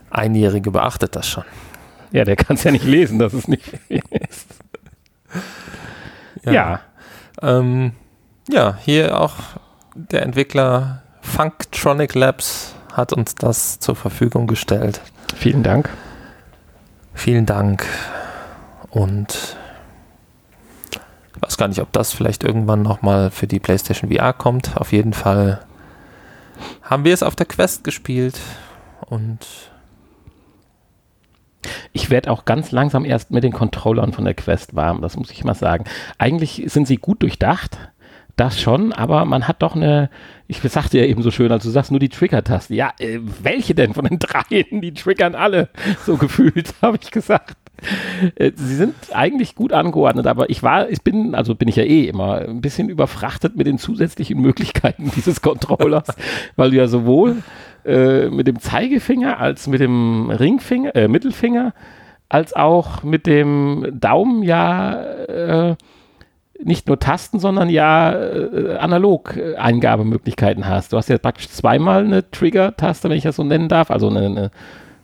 Einjährige beachtet das schon? Ja, der kann es ja nicht lesen, dass es nicht ist. Ja. Ja. Ähm, ja, hier auch der Entwickler Funktronic Labs hat uns das zur Verfügung gestellt. Vielen Dank. Vielen Dank. Und ich weiß gar nicht, ob das vielleicht irgendwann nochmal für die PlayStation VR kommt. Auf jeden Fall haben wir es auf der Quest gespielt und ich werde auch ganz langsam erst mit den Controllern von der Quest warm, das muss ich mal sagen. Eigentlich sind sie gut durchdacht, das schon, aber man hat doch eine, ich sagte ja eben so schön, also du sagst nur die Trigger-Tasten. Ja, äh, welche denn von den dreien? Die triggern alle, so gefühlt, habe ich gesagt. Äh, sie sind eigentlich gut angeordnet, aber ich war, ich bin, also bin ich ja eh immer ein bisschen überfrachtet mit den zusätzlichen Möglichkeiten dieses Controllers, weil du ja sowohl äh, mit dem Zeigefinger als mit dem Ringfinger, äh, Mittelfinger, als auch mit dem Daumen ja äh, nicht nur Tasten, sondern ja äh, analog äh, Eingabemöglichkeiten hast. Du hast ja praktisch zweimal eine Trigger-Taste, wenn ich das so nennen darf, also eine, eine,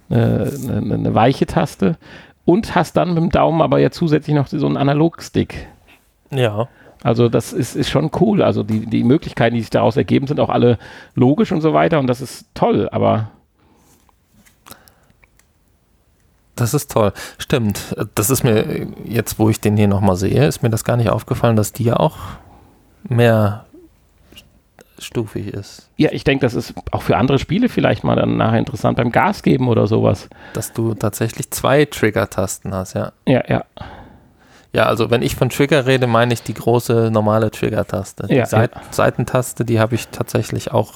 eine, eine weiche Taste und hast dann mit dem Daumen aber ja zusätzlich noch so einen Analogstick. Ja. Also das ist, ist schon cool. Also die, die Möglichkeiten, die sich daraus ergeben, sind auch alle logisch und so weiter und das ist toll, aber Das ist toll. Stimmt. Das ist mir jetzt, wo ich den hier nochmal sehe, ist mir das gar nicht aufgefallen, dass die ja auch mehr stufig ist. Ja, ich denke, das ist auch für andere Spiele vielleicht mal dann nachher interessant beim Gas geben oder sowas. Dass du tatsächlich zwei Trigger-Tasten hast, ja. Ja, ja. Ja, also wenn ich von Trigger rede, meine ich die große normale Trigger-Taste. Die ja, Seit ja. Seitentaste, die habe ich tatsächlich auch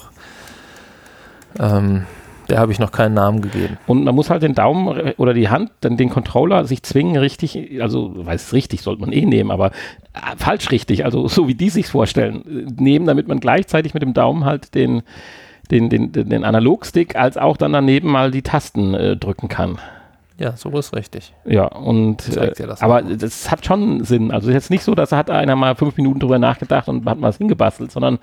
ähm, der habe ich noch keinen Namen gegeben. Und man muss halt den Daumen oder die Hand, dann den Controller sich zwingen, richtig, also weiß richtig, sollte man eh nehmen, aber äh, falsch richtig, also so wie die sich vorstellen, äh, nehmen, damit man gleichzeitig mit dem Daumen halt den, den, den, den Analogstick als auch dann daneben mal die Tasten äh, drücken kann. Ja, so ist richtig. Ja, und äh, das aber mal. das hat schon Sinn. Also jetzt nicht so, dass hat einer mal fünf Minuten drüber nachgedacht und hat mal was hingebastelt, sondern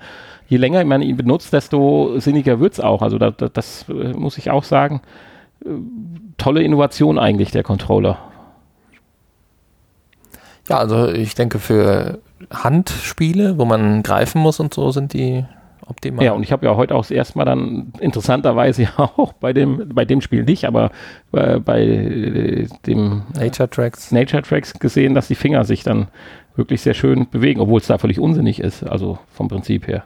je länger man ihn benutzt, desto sinniger wird es auch. Also da, da, das äh, muss ich auch sagen. Äh, tolle Innovation eigentlich, der Controller. Ja, also ich denke für Handspiele, wo man greifen muss und so, sind die optimal. Ja, und ich habe ja heute auch das erste Mal dann interessanterweise ja auch bei dem, bei dem Spiel nicht, aber äh, bei äh, dem Nature Tracks. Nature Tracks gesehen, dass die Finger sich dann wirklich sehr schön bewegen, obwohl es da völlig unsinnig ist, also vom Prinzip her.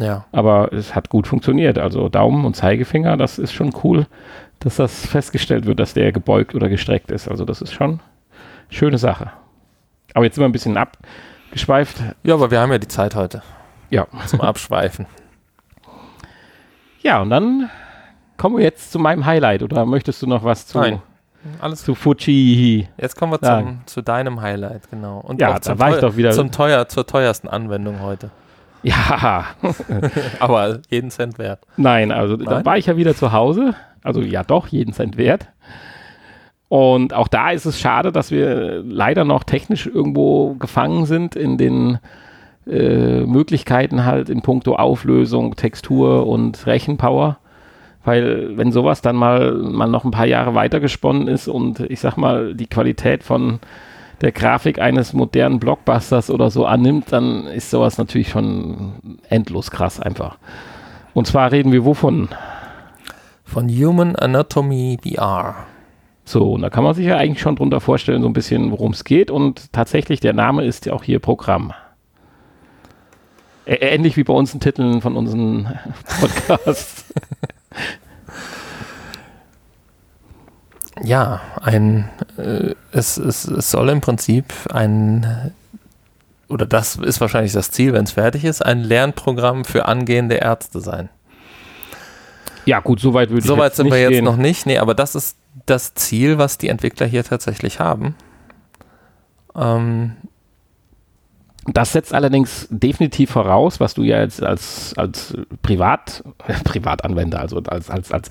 Ja. Aber es hat gut funktioniert. Also Daumen und Zeigefinger, das ist schon cool, dass das festgestellt wird, dass der gebeugt oder gestreckt ist. Also das ist schon eine schöne Sache. Aber jetzt sind wir ein bisschen abgeschweift. Ja, aber wir haben ja die Zeit heute. Ja. Zum Abschweifen. Ja, und dann kommen wir jetzt zu meinem Highlight. Oder möchtest du noch was zu, Nein. Alles zu Fuji? Jetzt kommen wir zum, zu deinem Highlight, genau. Und ja, da war ich doch wieder. Zum teuer, zur teuersten Anwendung heute. Ja. Aber jeden Cent wert. Nein, also Nein? da war ich ja wieder zu Hause. Also ja, doch, jeden Cent wert. Und auch da ist es schade, dass wir leider noch technisch irgendwo gefangen sind in den äh, Möglichkeiten halt in puncto Auflösung, Textur und Rechenpower. Weil wenn sowas dann mal, mal noch ein paar Jahre weitergesponnen ist und ich sag mal die Qualität von der Grafik eines modernen Blockbusters oder so annimmt, dann ist sowas natürlich schon endlos krass einfach. Und zwar reden wir wovon? Von Human Anatomy VR. So, und da kann man sich ja eigentlich schon drunter vorstellen, so ein bisschen, worum es geht. Und tatsächlich, der Name ist ja auch hier Programm. Ähnlich wie bei uns in Titeln von unseren Podcasts. Ja, ein, äh, es, es, es soll im Prinzip ein, oder das ist wahrscheinlich das Ziel, wenn es fertig ist, ein Lernprogramm für angehende Ärzte sein. Ja, gut, soweit würde ich Soweit sind wir jetzt gehen. noch nicht. Nee, aber das ist das Ziel, was die Entwickler hier tatsächlich haben. Ähm, das setzt allerdings definitiv voraus, was du ja jetzt als, als Privat, Privatanwender, also als, als, als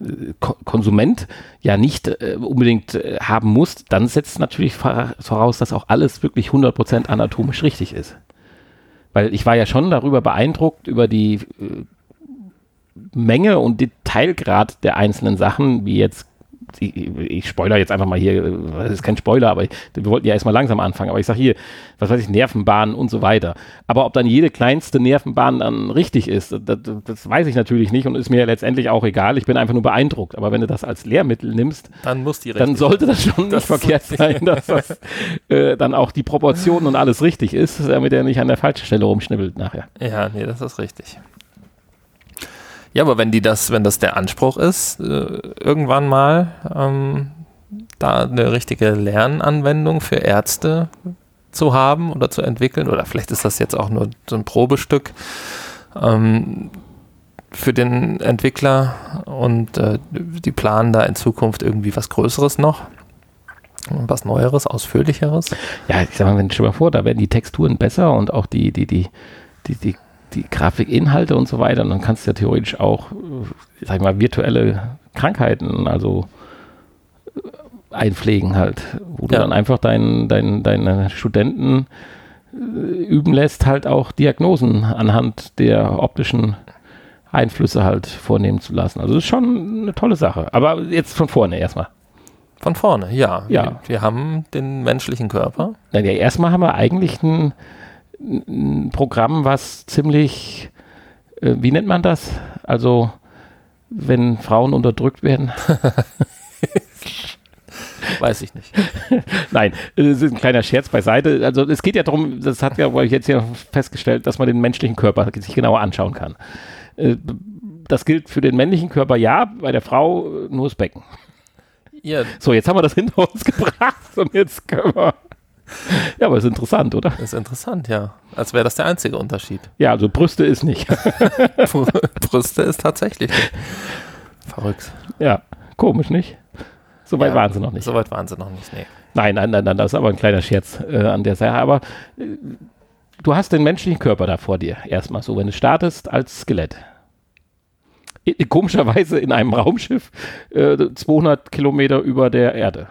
äh, Konsument ja nicht äh, unbedingt äh, haben musst, dann setzt natürlich voraus, dass auch alles wirklich 100% anatomisch richtig ist. Weil ich war ja schon darüber beeindruckt, über die Menge und Detailgrad der einzelnen Sachen, wie jetzt ich, ich spoiler jetzt einfach mal hier, das ist kein Spoiler, aber wir wollten ja erstmal langsam anfangen, aber ich sage hier, was weiß ich, Nervenbahnen und so weiter. Aber ob dann jede kleinste Nervenbahn dann richtig ist, das, das weiß ich natürlich nicht und ist mir letztendlich auch egal. Ich bin einfach nur beeindruckt. Aber wenn du das als Lehrmittel nimmst, dann, muss die dann sollte das schon das nicht verkehrt sein, dass das äh, dann auch die Proportionen und alles richtig ist, damit er nicht an der falschen Stelle rumschnibbelt nachher. Ja, nee, das ist richtig. Ja, aber wenn die das, wenn das der Anspruch ist, äh, irgendwann mal ähm, da eine richtige Lernanwendung für Ärzte zu haben oder zu entwickeln, oder vielleicht ist das jetzt auch nur so ein Probestück ähm, für den Entwickler und äh, die planen da in Zukunft irgendwie was Größeres noch. Was Neueres, Ausführlicheres? Ja, ich sag mal, wenn schon mal vor, da werden die Texturen besser und auch die, die, die, die, die die Grafikinhalte und so weiter. Und dann kannst du ja theoretisch auch, äh, sag ich mal, virtuelle Krankheiten, also äh, einpflegen halt, wo ja. du dann einfach deinen, deinen, deine Studenten äh, üben lässt, halt auch Diagnosen anhand der optischen Einflüsse halt vornehmen zu lassen. Also das ist schon eine tolle Sache. Aber jetzt von vorne erstmal. Von vorne, ja. ja. Wir, wir haben den menschlichen Körper. Ja, erstmal haben wir eigentlich ein ein Programm, was ziemlich, äh, wie nennt man das? Also, wenn Frauen unterdrückt werden. Weiß ich nicht. Nein, es ist ein kleiner Scherz beiseite. Also es geht ja darum, das hat ja ich jetzt ja festgestellt, dass man den menschlichen Körper sich genauer anschauen kann. Äh, das gilt für den männlichen Körper ja, bei der Frau nur das Becken. Ja. So, jetzt haben wir das hinter uns gebracht und jetzt können wir Ja, aber ist interessant, oder? Ist interessant, ja. Als wäre das der einzige Unterschied. Ja, also Brüste ist nicht. Brüste ist tatsächlich verrückt. Ja, komisch, nicht? Soweit ja, waren sie noch nicht. Soweit waren sie noch nicht, nee. Nein, nein, nein, nein, das ist aber ein kleiner Scherz äh, an der Sache. Aber äh, du hast den menschlichen Körper da vor dir, erstmal so, wenn du startest als Skelett. I komischerweise in einem Raumschiff äh, 200 Kilometer über der Erde.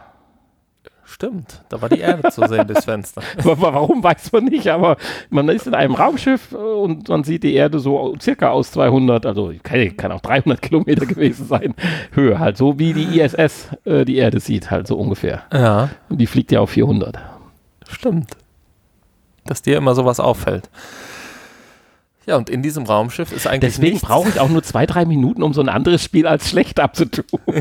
Stimmt, da war die Erde zu sehen durchs Fenster. Warum weiß man nicht, aber man ist in einem Raumschiff äh, und man sieht die Erde so circa aus 200, also kann, kann auch 300 Kilometer gewesen sein, Höhe halt, so wie die ISS äh, die Erde sieht, halt so ungefähr. Ja. Und die fliegt ja auf 400. Stimmt. Dass dir immer sowas auffällt. Ja, und in diesem Raumschiff ist eigentlich Deswegen brauche ich auch nur zwei, drei Minuten, um so ein anderes Spiel als schlecht abzutun.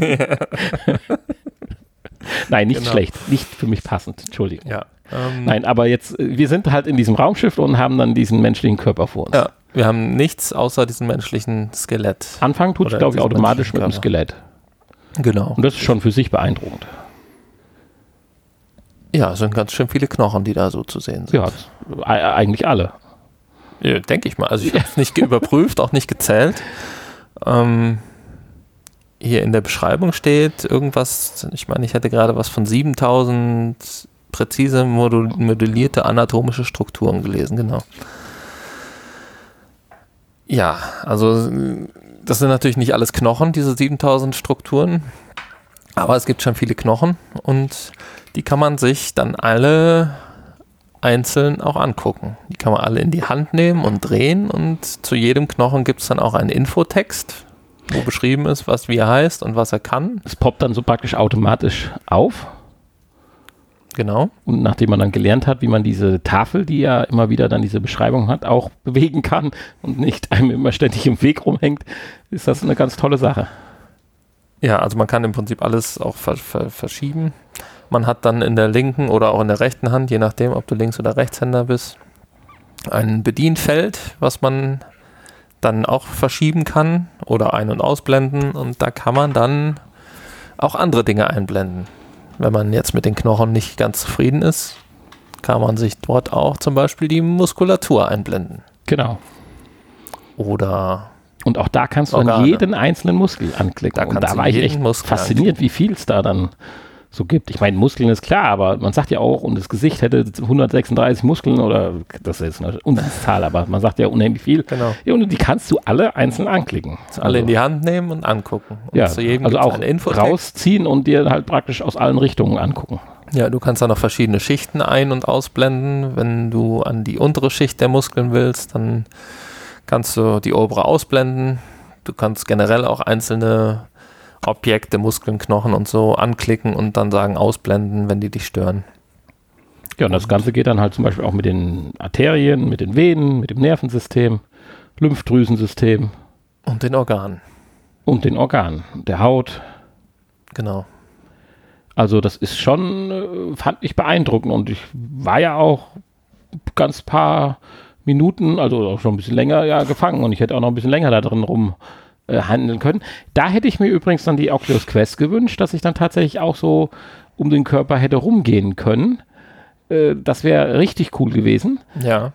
Nein, nicht genau. schlecht, nicht für mich passend, Entschuldigung. Ja, ähm, Nein, aber jetzt, äh, wir sind halt in diesem Raumschiff und haben dann diesen menschlichen Körper vor uns. Ja, wir haben nichts außer diesem menschlichen Skelett. Anfangen tut es, glaube ich, automatisch mit dem Skelett. Genau. Und das ist schon für sich beeindruckend. Ja, es sind ganz schön viele Knochen, die da so zu sehen sind. Ja, eigentlich alle. Ja, Denke ich mal. Also ich habe es nicht überprüft, auch nicht gezählt. Ähm, hier in der Beschreibung steht irgendwas, ich meine, ich hätte gerade was von 7000 präzise modellierte anatomische Strukturen gelesen, genau. Ja, also das sind natürlich nicht alles Knochen, diese 7000 Strukturen, aber es gibt schon viele Knochen und die kann man sich dann alle einzeln auch angucken. Die kann man alle in die Hand nehmen und drehen und zu jedem Knochen gibt es dann auch einen Infotext, wo beschrieben ist, was wie er heißt und was er kann. Es poppt dann so praktisch automatisch auf. Genau. Und nachdem man dann gelernt hat, wie man diese Tafel, die ja immer wieder dann diese Beschreibung hat, auch bewegen kann und nicht einem immer ständig im Weg rumhängt, ist das eine ganz tolle Sache. Ja, also man kann im Prinzip alles auch ver ver verschieben. Man hat dann in der linken oder auch in der rechten Hand, je nachdem, ob du Links- oder Rechtshänder bist, ein Bedienfeld, was man dann auch verschieben kann oder ein- und ausblenden und da kann man dann auch andere Dinge einblenden. Wenn man jetzt mit den Knochen nicht ganz zufrieden ist, kann man sich dort auch zum Beispiel die Muskulatur einblenden. Genau. Oder und auch da kannst du Organe. dann jeden einzelnen Muskel anklicken. Da und da war ich echt fasziniert, anklicken. wie viel es da dann so gibt. Ich meine, Muskeln ist klar, aber man sagt ja auch, und das Gesicht hätte 136 Muskeln oder das ist eine Unzahl, aber man sagt ja unheimlich viel. Genau. Ja, und die kannst du alle einzeln anklicken. Also, alle in die Hand nehmen und angucken. Und ja, also auch rausziehen und dir halt praktisch aus allen Richtungen angucken. Ja, du kannst da noch verschiedene Schichten ein- und ausblenden. Wenn du an die untere Schicht der Muskeln willst, dann kannst du die obere ausblenden. Du kannst generell auch einzelne Objekte, Muskeln, Knochen und so anklicken und dann sagen ausblenden, wenn die dich stören. Ja, und das Ganze geht dann halt zum Beispiel auch mit den Arterien, mit den Venen, mit dem Nervensystem, Lymphdrüsensystem. Und den Organen. Und den Organen, der Haut. Genau. Also das ist schon, äh, fand ich beeindruckend und ich war ja auch ganz paar Minuten, also auch schon ein bisschen länger ja gefangen und ich hätte auch noch ein bisschen länger da drin rum äh, handeln können. Da hätte ich mir übrigens dann die Oculus Quest gewünscht, dass ich dann tatsächlich auch so um den Körper hätte rumgehen können. Äh, das wäre richtig cool gewesen. Ja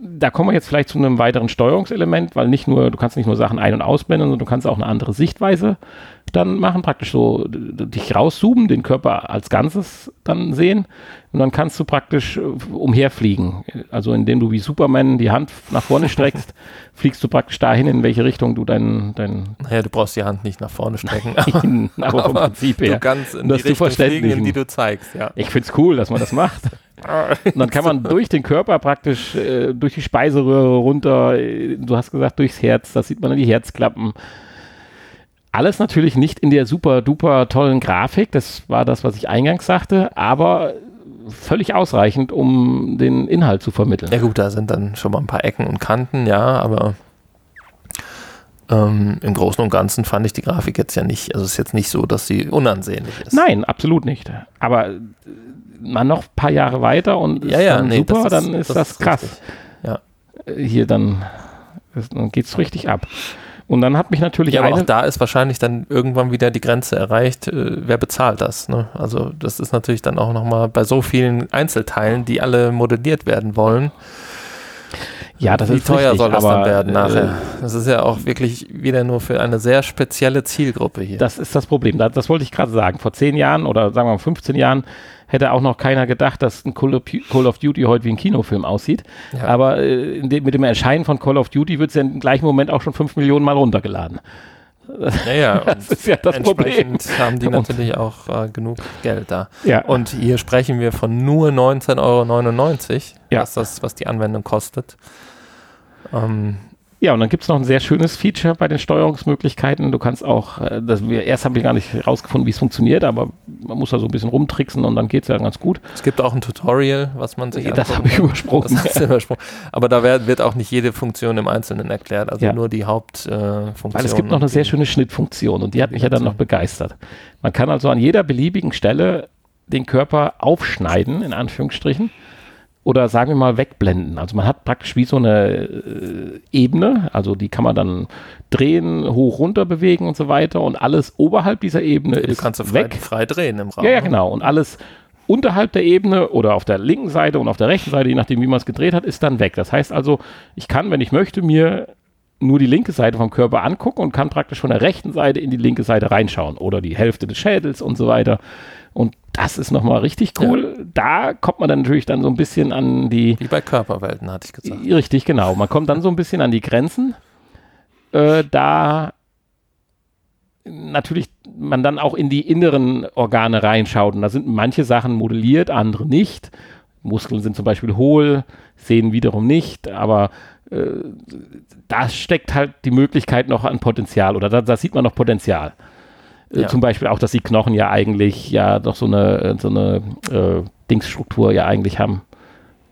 da kommen wir jetzt vielleicht zu einem weiteren Steuerungselement, weil nicht nur, du kannst nicht nur Sachen ein- und ausblenden, sondern du kannst auch eine andere Sichtweise dann machen, praktisch so dich rauszoomen, den Körper als Ganzes dann sehen und dann kannst du praktisch äh, umherfliegen. Also indem du wie Superman die Hand nach vorne streckst, fliegst du praktisch dahin, in welche Richtung du dein... dein naja, du brauchst die Hand nicht nach vorne strecken. Nein, aber, vom Prinzip her. Du kannst in die Richtung fliegen, in die du zeigst. Ja. Ich finde es cool, dass man das macht. Und dann kann man durch den Körper praktisch, äh, durch die Speiseröhre runter, äh, du hast gesagt, durchs Herz, das sieht man in die Herzklappen. Alles natürlich nicht in der super duper tollen Grafik, das war das, was ich eingangs sagte, aber völlig ausreichend, um den Inhalt zu vermitteln. Ja gut, da sind dann schon mal ein paar Ecken und Kanten, ja, aber ähm, im Großen und Ganzen fand ich die Grafik jetzt ja nicht, also es ist jetzt nicht so, dass sie unansehnlich ist. Nein, absolut nicht. Aber mal noch ein paar Jahre weiter und ja, ja, nee, super, ist, dann ist das, das krass. Ja. Äh, hier dann, dann geht es richtig ab. Und dann hat mich natürlich ja, aber auch da ist wahrscheinlich dann irgendwann wieder die Grenze erreicht, äh, wer bezahlt das? Ne? Also das ist natürlich dann auch nochmal bei so vielen Einzelteilen, die alle modelliert werden wollen. Ja, das Wie ist teuer richtig, soll das aber, dann werden nachher? Äh, das ist ja auch wirklich wieder nur für eine sehr spezielle Zielgruppe hier. Das ist das Problem. Das, das wollte ich gerade sagen. Vor zehn Jahren oder sagen wir mal 15 Jahren hätte auch noch keiner gedacht, dass ein Call of, Call of Duty heute wie ein Kinofilm aussieht. Ja. Aber äh, dem, mit dem Erscheinen von Call of Duty wird es ja im gleichen Moment auch schon fünf Millionen Mal runtergeladen. Naja, das ist ja das entsprechend Problem. haben die natürlich auch äh, genug Geld da. Ja. Und hier sprechen wir von nur 19,99 Euro, ja. was, das, was die Anwendung kostet. Ähm, Ja, und dann gibt es noch ein sehr schönes Feature bei den Steuerungsmöglichkeiten. Du kannst auch, äh, das, wir, erst haben wir gar nicht herausgefunden, wie es funktioniert, aber man muss da so ein bisschen rumtricksen und dann geht es ja ganz gut. Es gibt auch ein Tutorial, was man sich Das habe ich übersprungen. Das hast du übersprungen. Aber da wird, wird, auch nicht jede Funktion im Einzelnen erklärt, also ja. nur die Hauptfunktion. Äh, Weil es gibt noch eine sehr schöne Schnittfunktion und die hat mich ja dann noch begeistert. Man kann also an jeder beliebigen Stelle den Körper aufschneiden, in Anführungsstrichen oder sagen wir mal wegblenden. Also man hat praktisch wie so eine äh, Ebene, also die kann man dann drehen, hoch, runter bewegen und so weiter und alles oberhalb dieser Ebene du ist kannst du frei, weg. frei drehen im Raum. Ja, ja, genau. Und alles unterhalb der Ebene oder auf der linken Seite und auf der rechten Seite, je nachdem, wie man es gedreht hat, ist dann weg. Das heißt also, ich kann, wenn ich möchte, mir nur die linke Seite vom Körper angucken und kann praktisch von der rechten Seite in die linke Seite reinschauen oder die Hälfte des Schädels und so weiter. Und das ist nochmal richtig cool. Ja. Da kommt man dann natürlich dann so ein bisschen an die. Wie bei Körperwelten, hatte ich gesagt. Richtig, genau. Man kommt dann so ein bisschen an die Grenzen. Äh, da natürlich man dann auch in die inneren Organe reinschaut. Und da sind manche Sachen modelliert, andere nicht. Muskeln sind zum Beispiel hohl, sehen wiederum nicht, aber äh, da steckt halt die Möglichkeit noch an Potenzial oder da, da sieht man noch Potenzial. Äh, ja. Zum Beispiel auch, dass die Knochen ja eigentlich ja doch so eine, äh, so eine äh, Dingsstruktur ja eigentlich haben.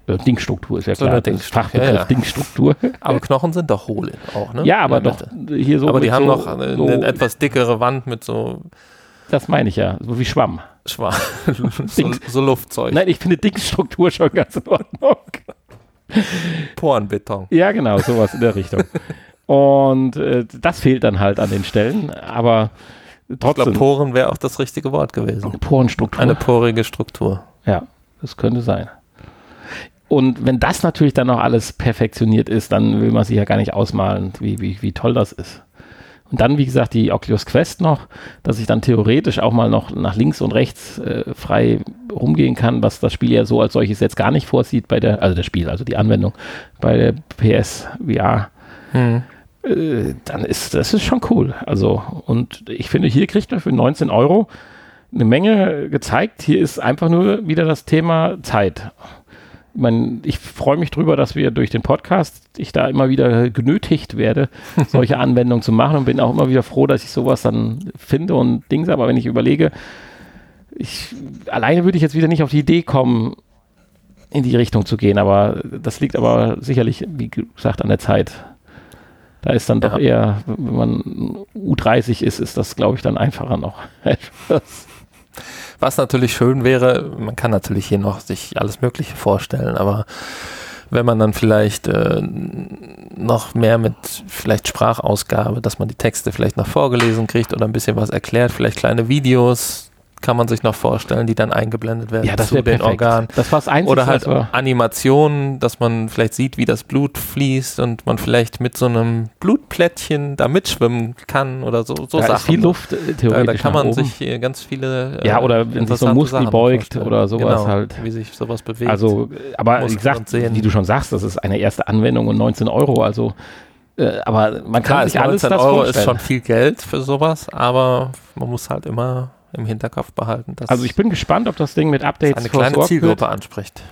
Äh, Dingstruktur ist ja so klar. Fachbegriff ja, ja. Dingstruktur. Aber Knochen sind doch hohl auch, ne? Ja, aber doch hier so. Aber die haben so, noch eine, so etwas dickere Wand mit so. Das meine ich ja, so wie Schwamm. Schwamm. so, so Luftzeug. Nein, ich finde Dingsstruktur schon ganz in Ordnung. Porenbeton. Ja, genau, sowas in der Richtung. Und äh, das fehlt dann halt an den Stellen, aber trotzdem. Ich glaube, Poren wäre auch das richtige Wort gewesen. Eine Porenstruktur. Eine porige Struktur. Ja, das könnte sein. Und wenn das natürlich dann noch alles perfektioniert ist, dann will man sich ja gar nicht ausmalen, wie, wie, wie toll das ist. Und dann, wie gesagt, die Oculus Quest noch, dass ich dann theoretisch auch mal noch nach links und rechts äh, frei rumgehen kann, was das Spiel ja so als solches jetzt gar nicht vorsieht bei der, also das Spiel, also die Anwendung bei der PS VR. Hm. Äh, dann ist das ist schon cool. Also, und ich finde, hier kriegt man für 19 Euro eine Menge gezeigt. Hier ist einfach nur wieder das Thema Zeit mein, ich freue mich drüber, dass wir durch den Podcast, ich da immer wieder genötigt werde, solche Anwendungen zu machen und bin auch immer wieder froh, dass ich sowas dann finde und Dings. Aber wenn ich überlege, ich, alleine würde ich jetzt wieder nicht auf die Idee kommen, in die Richtung zu gehen. Aber das liegt aber sicherlich, wie gesagt, an der Zeit. Da ist dann doch eher, wenn man U30 ist, ist das, glaube ich, dann einfacher noch etwas. Was natürlich schön wäre, man kann natürlich hier noch sich alles Mögliche vorstellen, aber wenn man dann vielleicht äh, noch mehr mit vielleicht Sprachausgabe, dass man die Texte vielleicht noch vorgelesen kriegt oder ein bisschen was erklärt, vielleicht kleine Videos, kann man sich noch vorstellen, die dann eingeblendet werden ja, das zu den perfekt. Organen. Das war's Einzige, Oder halt Animationen, dass man vielleicht sieht, wie das Blut fließt und man vielleicht mit so einem Blutplättchen da mitschwimmen kann oder so, so da Sachen. Ist viel Luft äh, theoretisch. Da, da kann man sich ganz viele äh, Ja, oder wenn sich so ein Muskel Sachen beugt vorstellen. oder sowas genau, halt. Wie sich sowas bewegt. Also, aber wie gesagt, wie du schon sagst, das ist eine erste Anwendung und 19 Euro, also äh, aber man kann Klar, sich alles 19 Euro vorstellen. ist schon viel Geld für sowas, aber man muss halt immer im Hinterkopf behalten. also ich bin gespannt, ob das Ding mit Updates eine kleine Zielgruppe wird. anspricht.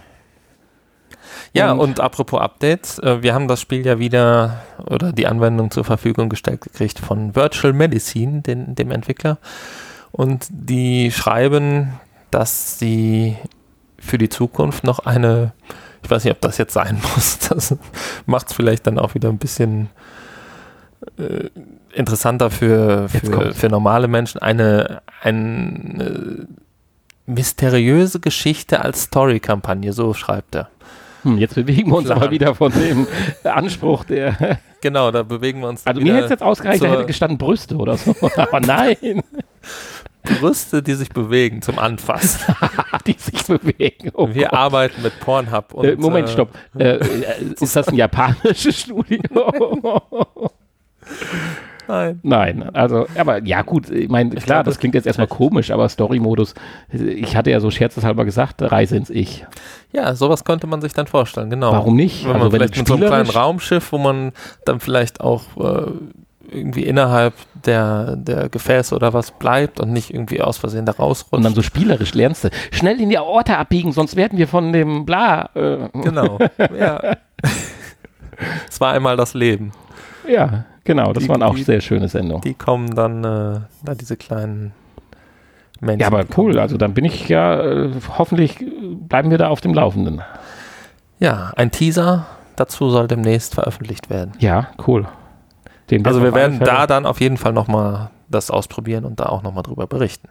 Ja, und, und, apropos Updates, äh, wir haben das Spiel ja wieder oder die Anwendung zur Verfügung gestellt gekriegt von Virtual Medicine, den, dem Entwickler. Und die schreiben, dass sie für die Zukunft noch eine, ich weiß nicht, ob das jetzt sein muss, das macht es vielleicht dann auch wieder ein bisschen äh, interessanter für, für, für, normale Menschen, eine, eine mysteriöse Geschichte als Story-Kampagne, so schreibt er. Hm, jetzt bewegen wir uns Klar. aber wieder von dem Anspruch der. Genau, da bewegen wir uns. Also mir hätte es jetzt ausgereicht, da hätte gestanden Brüste oder so. aber nein. Brüste, die sich bewegen zum Anfassen. die sich bewegen. Oh wir Gott. arbeiten mit Pornhub. Und, äh, Moment, stopp. Äh, äh ist das ein japanisches Studio? Nein. Nein, also, aber ja gut, ich meine, klar, glaub, das klingt jetzt erstmal komisch, aber Story-Modus, ich hatte ja so scherzeshalber gesagt, Reise ins Ich. Ja, sowas könnte man sich dann vorstellen, genau. Warum nicht? Wenn also man wenn vielleicht mit so einem kleinen Raumschiff, wo man dann vielleicht auch äh, irgendwie innerhalb der, der Gefäße oder was bleibt und nicht irgendwie aus Versehen da rausrutscht. Und dann so spielerisch lernst du, schnell in die Orte abbiegen, sonst werden wir von dem Bla. Äh. Genau, ja. es war einmal das Leben. Ja, genau, das Die- waren auch die- sehr schöne Sendungen. Die kommen dann, äh, da diese kleinen Männchen. Ja, aber cool, also dann bin ich ja, äh, hoffentlich bleiben wir da auf dem Laufenden. Ja, ein Teaser dazu soll demnächst veröffentlicht werden. Ja, cool. Den Also wir werden Fälle- da dann auf jeden Fall nochmal das ausprobieren und da auch nochmal drüber berichten.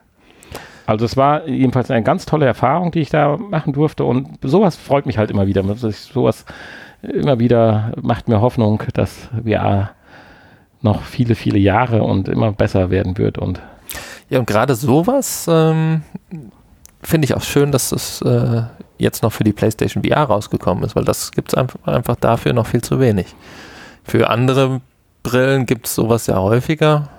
Also es war jedenfalls eine ganz tolle Erfahrung, die ich da machen durfte und sowas freut mich halt immer wieder. dass ich Sowas immer wieder macht mir Hoffnung, dass VR noch viele, viele Jahre und immer besser werden wird und Ja, und gerade sowas ähm, finde ich auch schön, dass es äh, jetzt noch für die PlayStation VR rausgekommen ist, weil das gibt es einfach, einfach dafür noch viel zu wenig. Für andere Brillen gibt es sowas ja häufiger.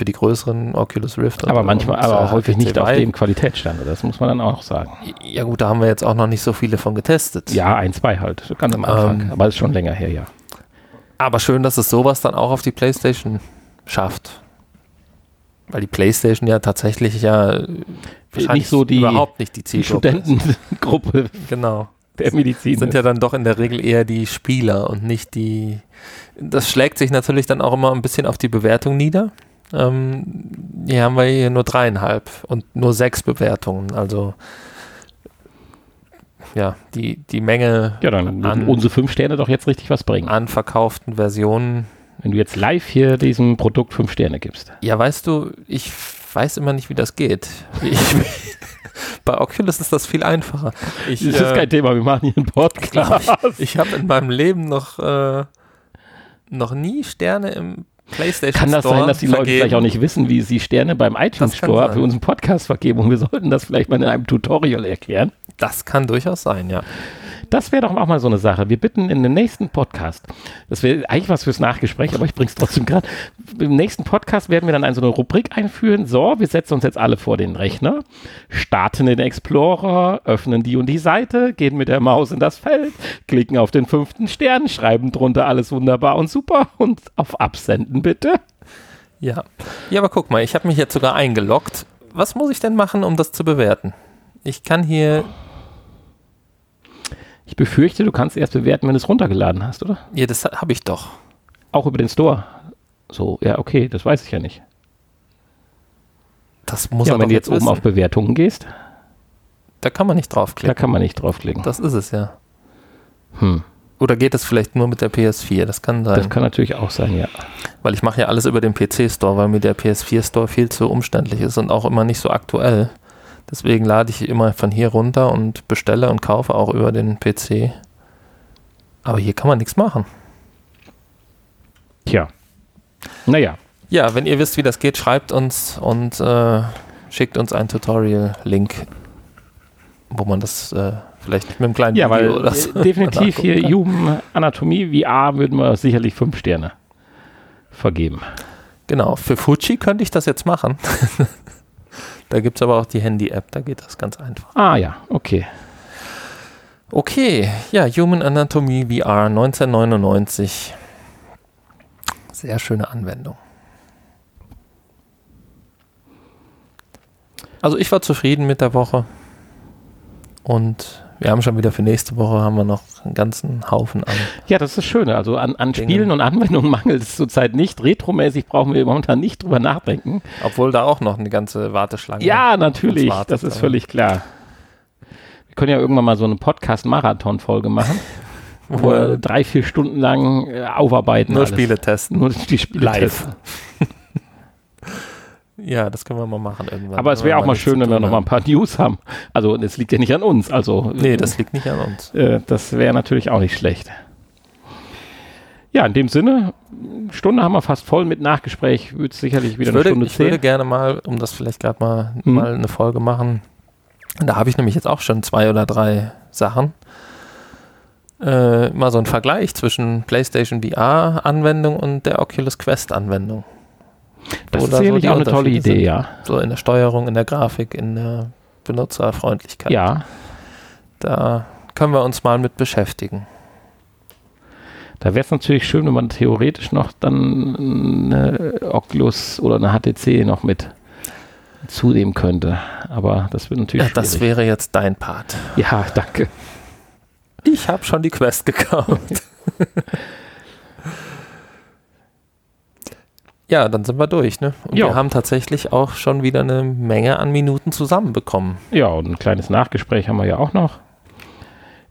Für die größeren Oculus Rift. aber manchmal, und, aber äh, auch häufig nicht auf dem Qualitätsstandard, das muss man dann auch sagen. Ja gut, da haben wir jetzt auch noch nicht so viele von getestet. Ja, ein, zwei halt, ganz am Anfang, Ähm, aber ist schon länger her, ja. Aber schön, dass es sowas dann auch auf die PlayStation schafft. Weil die PlayStation ja tatsächlich ja wahrscheinlich Nicht so die- überhaupt nicht die Die Zielgruppe ist. Studentengruppe Genau. der Medizin. Sind ja dann doch in der Regel eher die Spieler und nicht die. Das schlägt sich natürlich dann auch immer ein bisschen auf die Bewertung nieder. Ähm, hier haben wir hier nur dreieinhalb und nur sechs Bewertungen. Also ja, die, die Menge ja, dann an- unsere fünf Sterne doch jetzt richtig was bringen. an verkauften Versionen. Wenn du jetzt live hier diesem Produkt fünf Sterne gibst. Ja, weißt du, ich weiß immer nicht, wie das geht. Ich, bei Oculus ist das viel einfacher. Ich, Das ist äh, kein Thema, wir machen hier einen Podcast. Ich habe in meinem Leben noch, äh, noch nie Sterne im PlayStation Kann das Store sein, dass die Leute vergeben. vielleicht auch nicht wissen, wie sie Sterne beim iTunes Store sein. für unseren Podcast vergeben und wir sollten das vielleicht mal in einem Tutorial erklären? Das kann durchaus sein, ja. Das wäre doch auch mal so eine Sache. Wir bitten in dem nächsten Podcast, das wäre eigentlich was fürs Nachgespräch, aber ich bring's trotzdem gerade. Im nächsten Podcast werden wir dann eine so eine Rubrik einführen. So, wir setzen uns jetzt alle vor den Rechner, starten den Explorer, öffnen die und die Seite, gehen mit der Maus in das Feld, klicken auf den fünften Stern, schreiben drunter alles wunderbar und super und auf Absenden bitte. Ja. Ja, aber guck mal, ich habe mich jetzt sogar eingeloggt. Was muss ich denn machen, um das zu bewerten? Ich kann hier, Ich befürchte, du kannst erst bewerten, wenn du es runtergeladen hast, oder? ja, das habe ich doch. Auch über den Store. So, ja, okay, das weiß ich ja nicht. Das muss ja, wenn du jetzt oben wissen. auf Bewertungen gehst, Da kann man nicht da draufklicken. kann man nicht draufklicken. Das ist es ja. Hm. Oder geht das vielleicht nur mit der PS4? Das kann sein. Das kann natürlich auch sein, ja. weil ich mache ja alles über den PC-Store, weil mir der PS4-Store viel zu umständlich ist und auch immer nicht so aktuell. Deswegen lade ich immer von hier runter und bestelle und kaufe auch über den PC. Aber hier kann man nichts machen. Tja. Naja, Ja, wenn ihr wisst, wie das geht, schreibt uns und äh, schickt uns ein Tutorial-Link, wo man das äh, vielleicht mit einem kleinen ja, weil Video oder so äh, definitiv nachgucken hier kann. Human Anatomie VR würden wir sicherlich fünf Sterne vergeben. Genau, für Fuji könnte ich das jetzt machen. da gibt es aber auch die Handy-App, da geht das ganz einfach. Ah ja, okay. Okay, ja, Human Anatomy VR 1999. Sehr schöne Anwendung. Also ich war zufrieden mit der Woche und wir haben schon wieder für nächste Woche haben wir noch einen ganzen Haufen an. Ja, das ist das Schöne. Also an, an. Spielen und Anwendungen mangelt es zurzeit nicht. Retromäßig brauchen wir momentan nicht drüber nachdenken. Obwohl da auch noch eine ganze Warteschlange Ja, natürlich, wartet, das ist völlig klar. Wir können ja irgendwann mal so eine Podcast-Marathon-Folge machen, wo wir drei, vier Stunden lang äh, aufarbeiten. nur alles. Spiele testen. Nur die Spiele Live. testen. Ja, das können wir mal machen irgendwann. Aber es wäre auch mal schön, wenn wir noch mal ein paar News haben. Also, es liegt ja nicht an uns. Also, Nee, das liegt nicht an uns. äh, das wäre natürlich auch nicht schlecht. Ja, in dem Sinne, Stunde haben wir fast voll mit Nachgespräch. Wird sicherlich wieder ich würde, eine Stunde ich würde gerne mal, um das vielleicht gerade mal, Mhm. mal eine Folge machen. Da habe ich nämlich jetzt auch schon zwei oder drei Sachen. Äh, mal so ein Vergleich zwischen PlayStation VR-Anwendung und der Oculus Quest-Anwendung. Das Wo ist so sicherlich die auch eine tolle Idee, sind. ja. So in der Steuerung, in der Grafik, in der Benutzerfreundlichkeit. Ja, Da können wir uns mal mit beschäftigen. da wäre es natürlich schön, wenn man theoretisch noch dann eine Oculus oder eine HTC noch mit zunehmen könnte. Aber das wird natürlich Ja, das wäre jetzt dein Part. Ja, danke. Ich habe schon die Quest gekauft. Ja, dann sind wir durch, ne? Und Ja. wir haben tatsächlich auch schon wieder eine Menge an Minuten zusammenbekommen. Ja, und ein kleines Nachgespräch haben wir ja auch noch.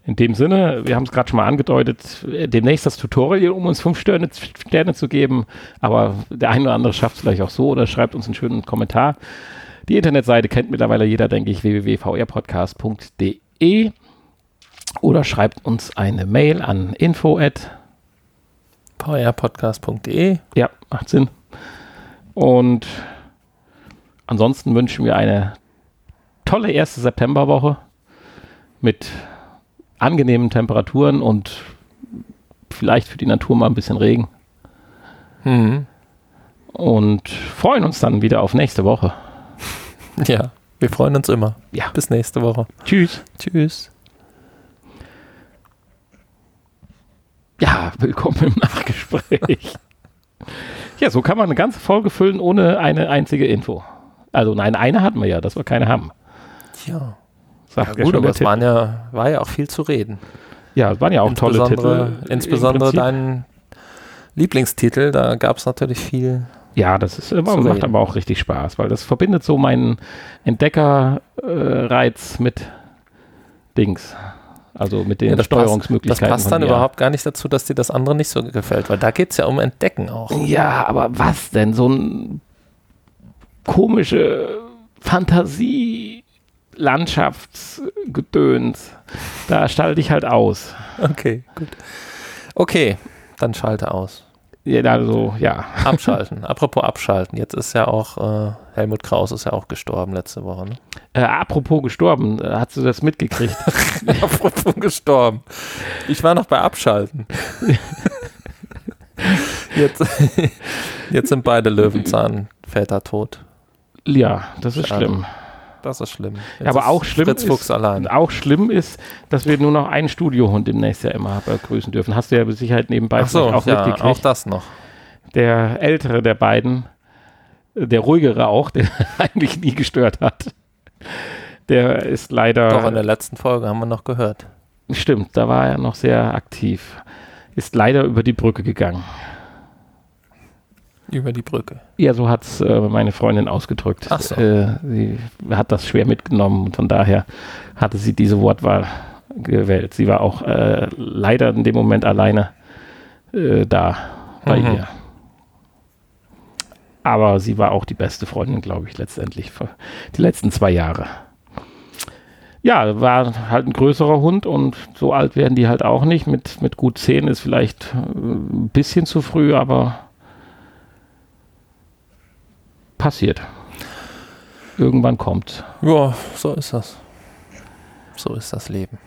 In dem Sinne, wir haben es gerade schon mal angedeutet, äh, demnächst das Tutorial, um uns fünf Sterne, Sterne zu geben. Aber der eine oder andere schafft es vielleicht auch so oder schreibt uns einen schönen Kommentar. Die Internetseite kennt mittlerweile jeder, denke ich, www.vrpodcast.de oder schreibt uns eine Mail an info at vrpodcast.de. Ja, macht Sinn. Und ansonsten wünschen wir eine tolle erste Septemberwoche mit angenehmen Temperaturen und vielleicht für die Natur mal ein bisschen Regen. Mhm. Und freuen uns dann wieder auf nächste Woche. Ja, wir freuen uns immer. Ja. Bis nächste Woche. Tschüss. Tschüss. Ja, willkommen im Nachgespräch. ja, so kann man eine ganze Folge füllen ohne eine einzige Info. Also nein, eine hatten wir ja, dass wir keine haben. Ja. Sagt ja gut, aber es Tipp. waren ja, war ja auch viel zu reden. ja, es waren ja auch tolle Titel. Insbesondere dein Lieblingstitel, da gab es natürlich viel. Ja, das ist immer, zu macht reden. aber auch richtig Spaß, weil das verbindet so meinen Entdeckerreiz mit Dings. Also mit den Ja, das passt- Das Steuerungsmöglichkeiten. passt dann überhaupt gar nicht dazu, dass dir das andere nicht so gefällt, weil da geht es ja um Entdecken auch. Ja, aber was denn? So ein komische Fantasie. Landschaftsgedöns. Da stalte ich halt aus. Okay, gut. Okay, dann schalte aus. Ja, also, ja. Abschalten. Apropos abschalten. Jetzt ist ja auch äh, Helmut Kraus ist ja auch gestorben letzte Woche. Ne? Äh, apropos gestorben, äh, hast du das mitgekriegt? Apropos gestorben. Ich war noch bei Abschalten. jetzt, jetzt sind beide Löwenzahnväter tot. ja, das ist Schade. schlimm. Das ist schlimm. Jetzt aber ist auch schlimm Fritz ist- Fuchs allein. Auch schlimm ist, dass wir nur noch einen Studiohund demnächst ja immer begrüßen dürfen. Hast du ja mit Sicherheit nebenbei Ach so, auch ja, mitgekriegt. auch das noch. der ältere der beiden, der ruhigere auch, der eigentlich nie gestört hat. Der ist leider. Doch in der letzten Folge haben wir noch gehört. stimmt, da war er noch sehr aktiv. Ist leider über die Brücke gegangen. Über die Brücke. Ja, so hat es äh, meine Freundin ausgedrückt. Ach so. Äh, sie hat das schwer mitgenommen und von daher hatte sie diese Wortwahl gewählt. Sie war auch äh, leider in dem Moment alleine äh, da bei Mhm. ihr. Aber sie war auch die beste Freundin, glaube ich, letztendlich für die letzten zwei Jahre. Ja, war halt ein größerer Hund und so alt werden die halt auch nicht. Mit, mit gut zehn ist vielleicht äh, ein bisschen zu früh, aber passiert. Irgendwann kommt. Ja, so ist das. So ist das Leben.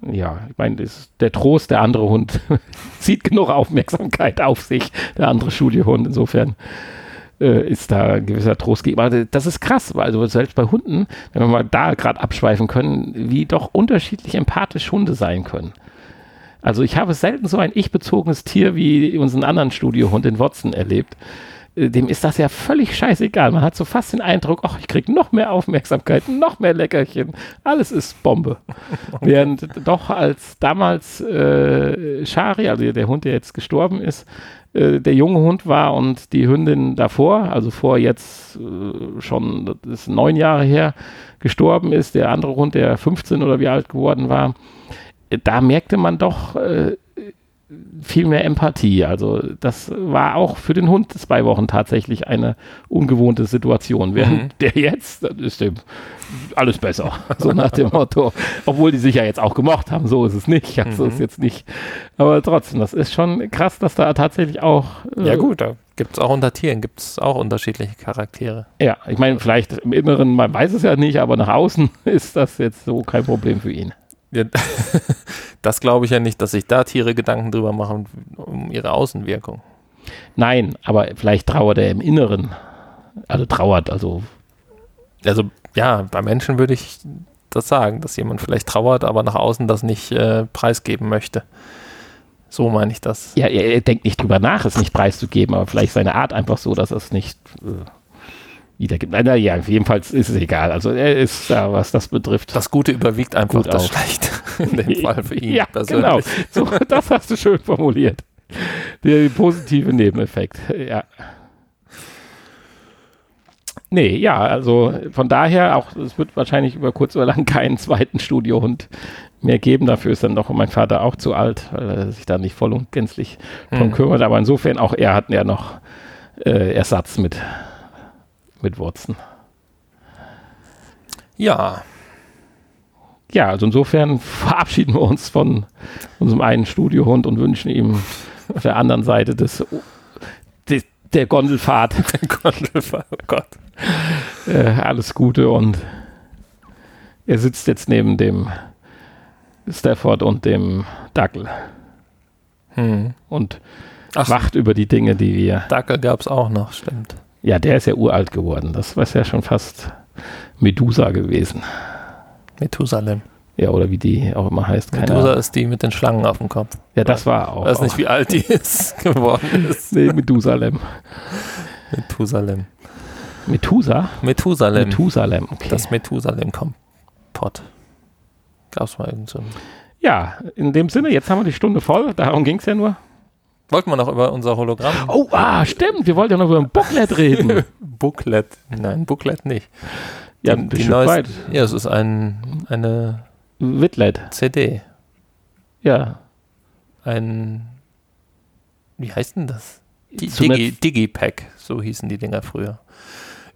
Ja, ich meine, das ist der Trost, der andere Hund zieht genug Aufmerksamkeit auf sich, der andere Schulhund. Insofern äh, ist da ein gewisser Trost gegeben. Aber das ist krass, weil also selbst bei Hunden, wenn wir mal da gerade abschweifen können, wie doch unterschiedlich empathisch Hunde sein können. Also ich habe selten so ein ich-bezogenes Tier wie unseren anderen Studiohund, den Watson, erlebt. Äh, Dem ist das ja völlig scheißegal. Man hat so fast den Eindruck, ach, ich kriege noch mehr Aufmerksamkeit, noch mehr Leckerchen. Alles ist Bombe. Während doch als damals äh, Shari, also der Hund, der jetzt gestorben ist, äh, der junge Hund war und die Hündin davor, also vor jetzt äh, schon, das ist neun Jahre her, gestorben ist, der andere Hund, der 15 oder wie alt geworden war, äh, da merkte man doch äh, viel mehr Empathie. Also das war auch für den Hund zwei Wochen tatsächlich eine ungewohnte Situation. Während Mhm. der jetzt, das ist dem alles besser. So nach dem Motto. Obwohl die sich ja jetzt auch gemocht haben, so ist es nicht. Also Mhm. ist jetzt nicht. Aber trotzdem, das ist schon krass, dass da tatsächlich auch. äh, Ja gut, da gibt es auch unter Tieren, gibt es auch unterschiedliche Charaktere. Ja, ich meine, vielleicht im Inneren, man weiß es ja nicht, aber nach außen ist das jetzt so kein Problem für ihn. Ja, das glaube ich ja nicht, dass sich da Tiere Gedanken drüber machen, um ihre Außenwirkung. Nein, aber vielleicht trauert er im Inneren. Also trauert, also Also ja, bei Menschen würde ich das sagen, dass jemand vielleicht trauert, aber nach außen das nicht äh, preisgeben möchte. So meine ich das. Ja, er, denkt nicht drüber nach, es nicht preiszugeben, aber vielleicht seine Art einfach so, dass er es nicht äh, wiedergibt. Na, na ja, jedenfalls ist es egal. Also er ist da, was das betrifft. Das Gute überwiegt einfach Gut das auch. Schlechte. In dem Fall für ihn ja, persönlich. genau. So, das hast du schön formuliert. Der positive Nebeneffekt. Ja. Nee, ja, also von daher auch, es wird wahrscheinlich über kurz oder lang keinen zweiten Studiohund mehr geben. Dafür ist dann doch mein Vater auch zu alt, weil er sich da nicht voll und gänzlich drum Mhm. kümmert. Aber insofern auch er hat ja noch äh, Ersatz mit, mit Watson. Ja, Ja, also insofern verabschieden wir uns von unserem einen Studiohund und wünschen ihm auf der anderen Seite des, des der Gondelfahrt Gondelfahrt, oh Gott. äh, alles Gute und er sitzt jetzt neben dem Stafford und dem Dackel Hm. und Ach, wacht über die Dinge, die wir. Dackel gab es auch noch, stimmt. Ja, der ist ja uralt geworden. Das war ja schon fast Medusa gewesen. Methusalem. Ja, oder wie die auch immer heißt. Keine Medusa Ahnung. ist die mit den Schlangen auf dem Kopf. Ja, das war auch. Ich weiß nicht, wie alt die ist geworden ist. Nee, Methusalem. Methusalem. Methusa? Methusalem. Methusalem, okay. Das Methusalem-Kompott. Gab es mal irgend so ja, in dem Sinne, jetzt haben wir die Stunde voll. Darum ging es ja nur. Wollten wir noch über unser Hologramm? Oh, ah, stimmt. Wir wollten ja noch über ein Booklet reden. Booklet. Nein, Booklet nicht. ja, Die- ein die Stück neues- weit. Ja, es ist ein, eine Witlet. CD. Ja. Ein. Wie heißt denn das? Digi, Digipack, so hießen die Dinger früher.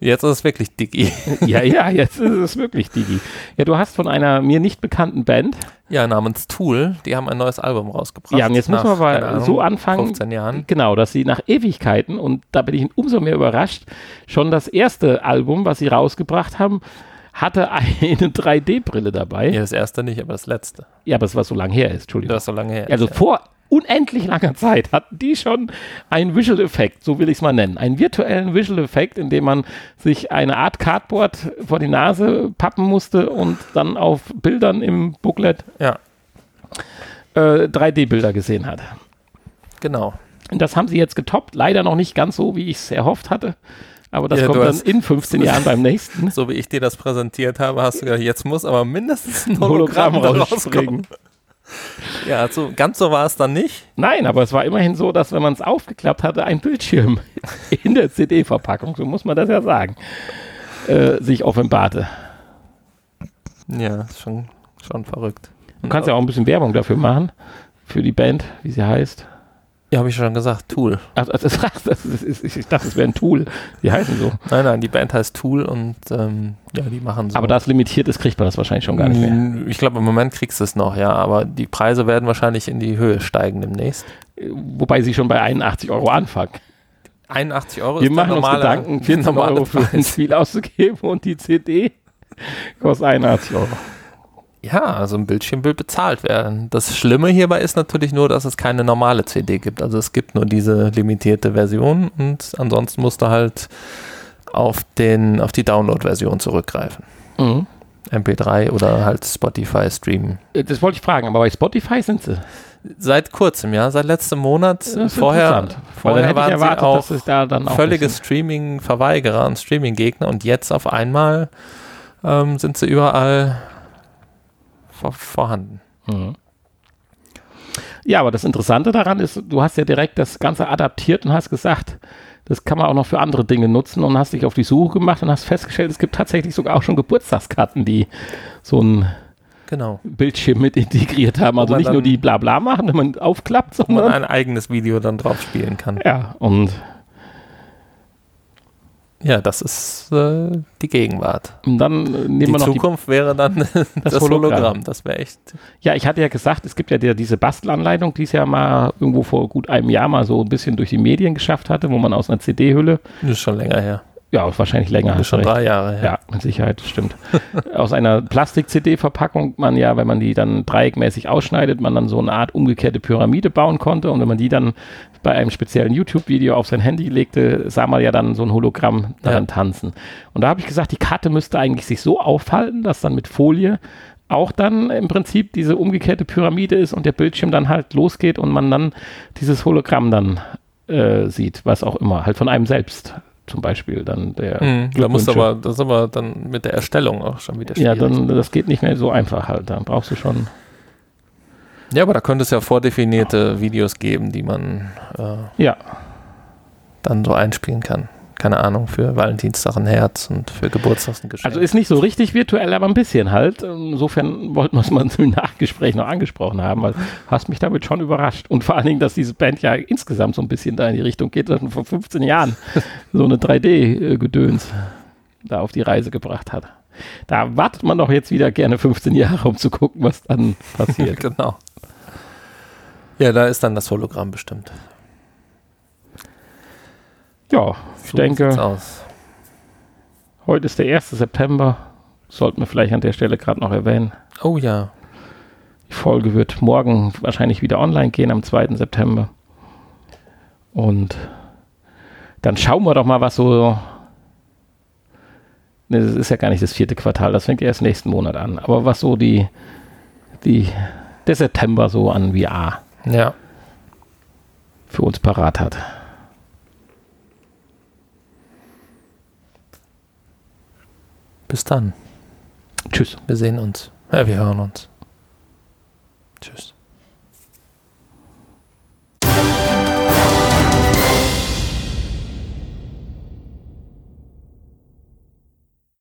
Jetzt ist es wirklich Digi. ja, ja, jetzt ist es wirklich Digi. Ja, du hast von einer mir nicht bekannten Band. Ja, namens Tool. Die haben ein neues Album rausgebracht. Ja, und jetzt müssen wir Ahnung, so anfangen. 15 Jahren. Genau, dass sie nach Ewigkeiten, und da bin ich umso mehr überrascht, schon das erste Album, was sie rausgebracht haben, hatte eine 3D-Brille dabei. Ja, Ja. das erste nicht, aber das letzte. aber es war so lange her ist, Entschuldigung. Das ist so lange her. Also Ja. vor unendlich langer Zeit hatten die schon einen Visual Effekt, so will ich es mal nennen. Einen virtuellen Visual Effekt, in dem man sich eine Art Cardboard vor die Nase pappen musste und dann auf Bildern im Booklet Ja, äh, 3D-Bilder gesehen hat. genau. Und das haben sie jetzt getoppt. Leider noch nicht ganz so, wie ich es erhofft hatte. Aber das Ja, kommt dann in 15 Jahren beim nächsten So wie ich dir das präsentiert habe, hast du gedacht, jetzt muss aber mindestens ein Hologramm Hologramm, rausspringen. Ja, so, ganz so war es dann nicht. Nein, aber es war immerhin so, dass wenn man es aufgeklappt hatte, ein Bildschirm in der CD-Verpackung, so muss man das ja sagen, äh, sich offenbarte. Ja, ist schon, schon verrückt. Du kannst ja auch ein bisschen Werbung dafür machen, für die Band, wie sie heißt. Ja, habe ich schon gesagt, Tool. Ach, das, das, das ist, ich dachte, es wäre ein Tool. Die heißen so. Nein, nein, die Band heißt Tool und ähm, ja, die machen so. Aber da es limitiert ist, kriegt man das wahrscheinlich schon gar nicht mehr. Ich glaube, im Moment kriegst du es noch, ja, aber die Preise werden wahrscheinlich in die Höhe steigen demnächst. Wobei sie schon bei 81 Euro anfangen. 81 Euro Wir ist machen uns normale, Gedanken, der 14 normale Euro für ein. Spiel auszugeben und die CD kostet 81 Euro. Ja, also ein Bildschirmbild bezahlt werden. Das Schlimme hierbei ist natürlich nur, dass es keine normale CD gibt. Also es gibt nur diese limitierte Version und ansonsten musst du halt auf, den, auf die Download-Version zurückgreifen. Mhm. MP3 oder halt Spotify streamen. Äh, Das wollte ich fragen, aber bei Spotify sind sie. Seit kurzem, ja, seit letztem Monat. Vorher vorher waren erwartet, sie auch dass es da dann auch völlige Streaming-Verweigerer und Streaming-Gegner und jetzt auf einmal ähm, sind sie überall vor, vorhanden. Mhm. Ja, aber das Interessante daran ist, du hast ja direkt das Ganze adaptiert und hast gesagt, das kann man auch noch für andere Dinge nutzen und hast dich auf die Suche gemacht und hast festgestellt, es gibt tatsächlich sogar auch schon Geburtstagskarten, die so ein Genau. Bildschirm mit integriert haben. Also nicht nur die Blabla machen, wenn man aufklappt, Wo man sondern ein eigenes Video dann drauf spielen kann. ja, und Ja, das ist äh, die Gegenwart. dann äh, nehmen Die wir noch die Zukunft wäre dann das, Hologramm. Hologramm. Das wäre echt. Ja, ich hatte ja gesagt, es gibt ja der, diese Bastelanleitung, die es ja mal irgendwo vor gut einem Jahr mal so ein bisschen durch die Medien geschafft hatte, wo man aus einer CD-Hülle, Das ist schon länger her. ja, wahrscheinlich länger, Das ist schon recht. drei Jahre her. Ja, mit Sicherheit, das stimmt. Aus einer Plastik-CD-Verpackung man ja, wenn man die dann dreieckmäßig ausschneidet, man dann so eine Art umgekehrte Pyramide bauen konnte und wenn man die dann bei einem speziellen YouTube-Video auf sein Handy legte, sah man ja dann so ein Hologramm daran Ja. tanzen. Und da habe ich gesagt, die Karte müsste eigentlich sich so aufhalten, dass dann mit Folie auch dann im Prinzip diese umgekehrte Pyramide ist und der Bildschirm dann halt losgeht und man dann dieses Hologramm dann äh, sieht, was auch immer, halt von einem selbst zum Beispiel dann der Mhm, da musst aber, das ist aber dann mit der Erstellung auch schon wieder Ja, schwierig. dann, das geht nicht mehr so einfach halt. Da brauchst du schon. Ja, aber da könnte es ja vordefinierte Videos geben, die man äh, Ja, dann so einspielen kann. keine Ahnung, für Valentinstag ein Herz und für Geburtstag ein Geschenk. Also ist nicht so richtig virtuell, aber ein bisschen halt. Insofern wollten wir es mal im Nachgespräch noch angesprochen haben, weil hast mich damit schon überrascht. Und vor allen Dingen, dass diese Band ja insgesamt so ein bisschen da in die Richtung geht, dass man vor 15 Jahren so eine 3D-Gedöns da auf die Reise gebracht hat. Da wartet man doch jetzt wieder gerne 15 Jahre, um zu gucken, was dann passiert. genau. Ja, da ist dann das Hologramm bestimmt. Ja, ich so denke, heute ist der 1. September. Sollten wir vielleicht an der Stelle gerade noch erwähnen. Oh ja. Die Folge wird morgen wahrscheinlich wieder online gehen, am 2. September. Und dann schauen wir doch mal, was so. Ne, das ist ja gar nicht das vierte Quartal, das fängt erst nächsten Monat an. Aber was so die, die, der September so an VR ja. für uns parat hat. Bis dann. Tschüss. Wir sehen uns. Ja, wir hören uns. Tschüss.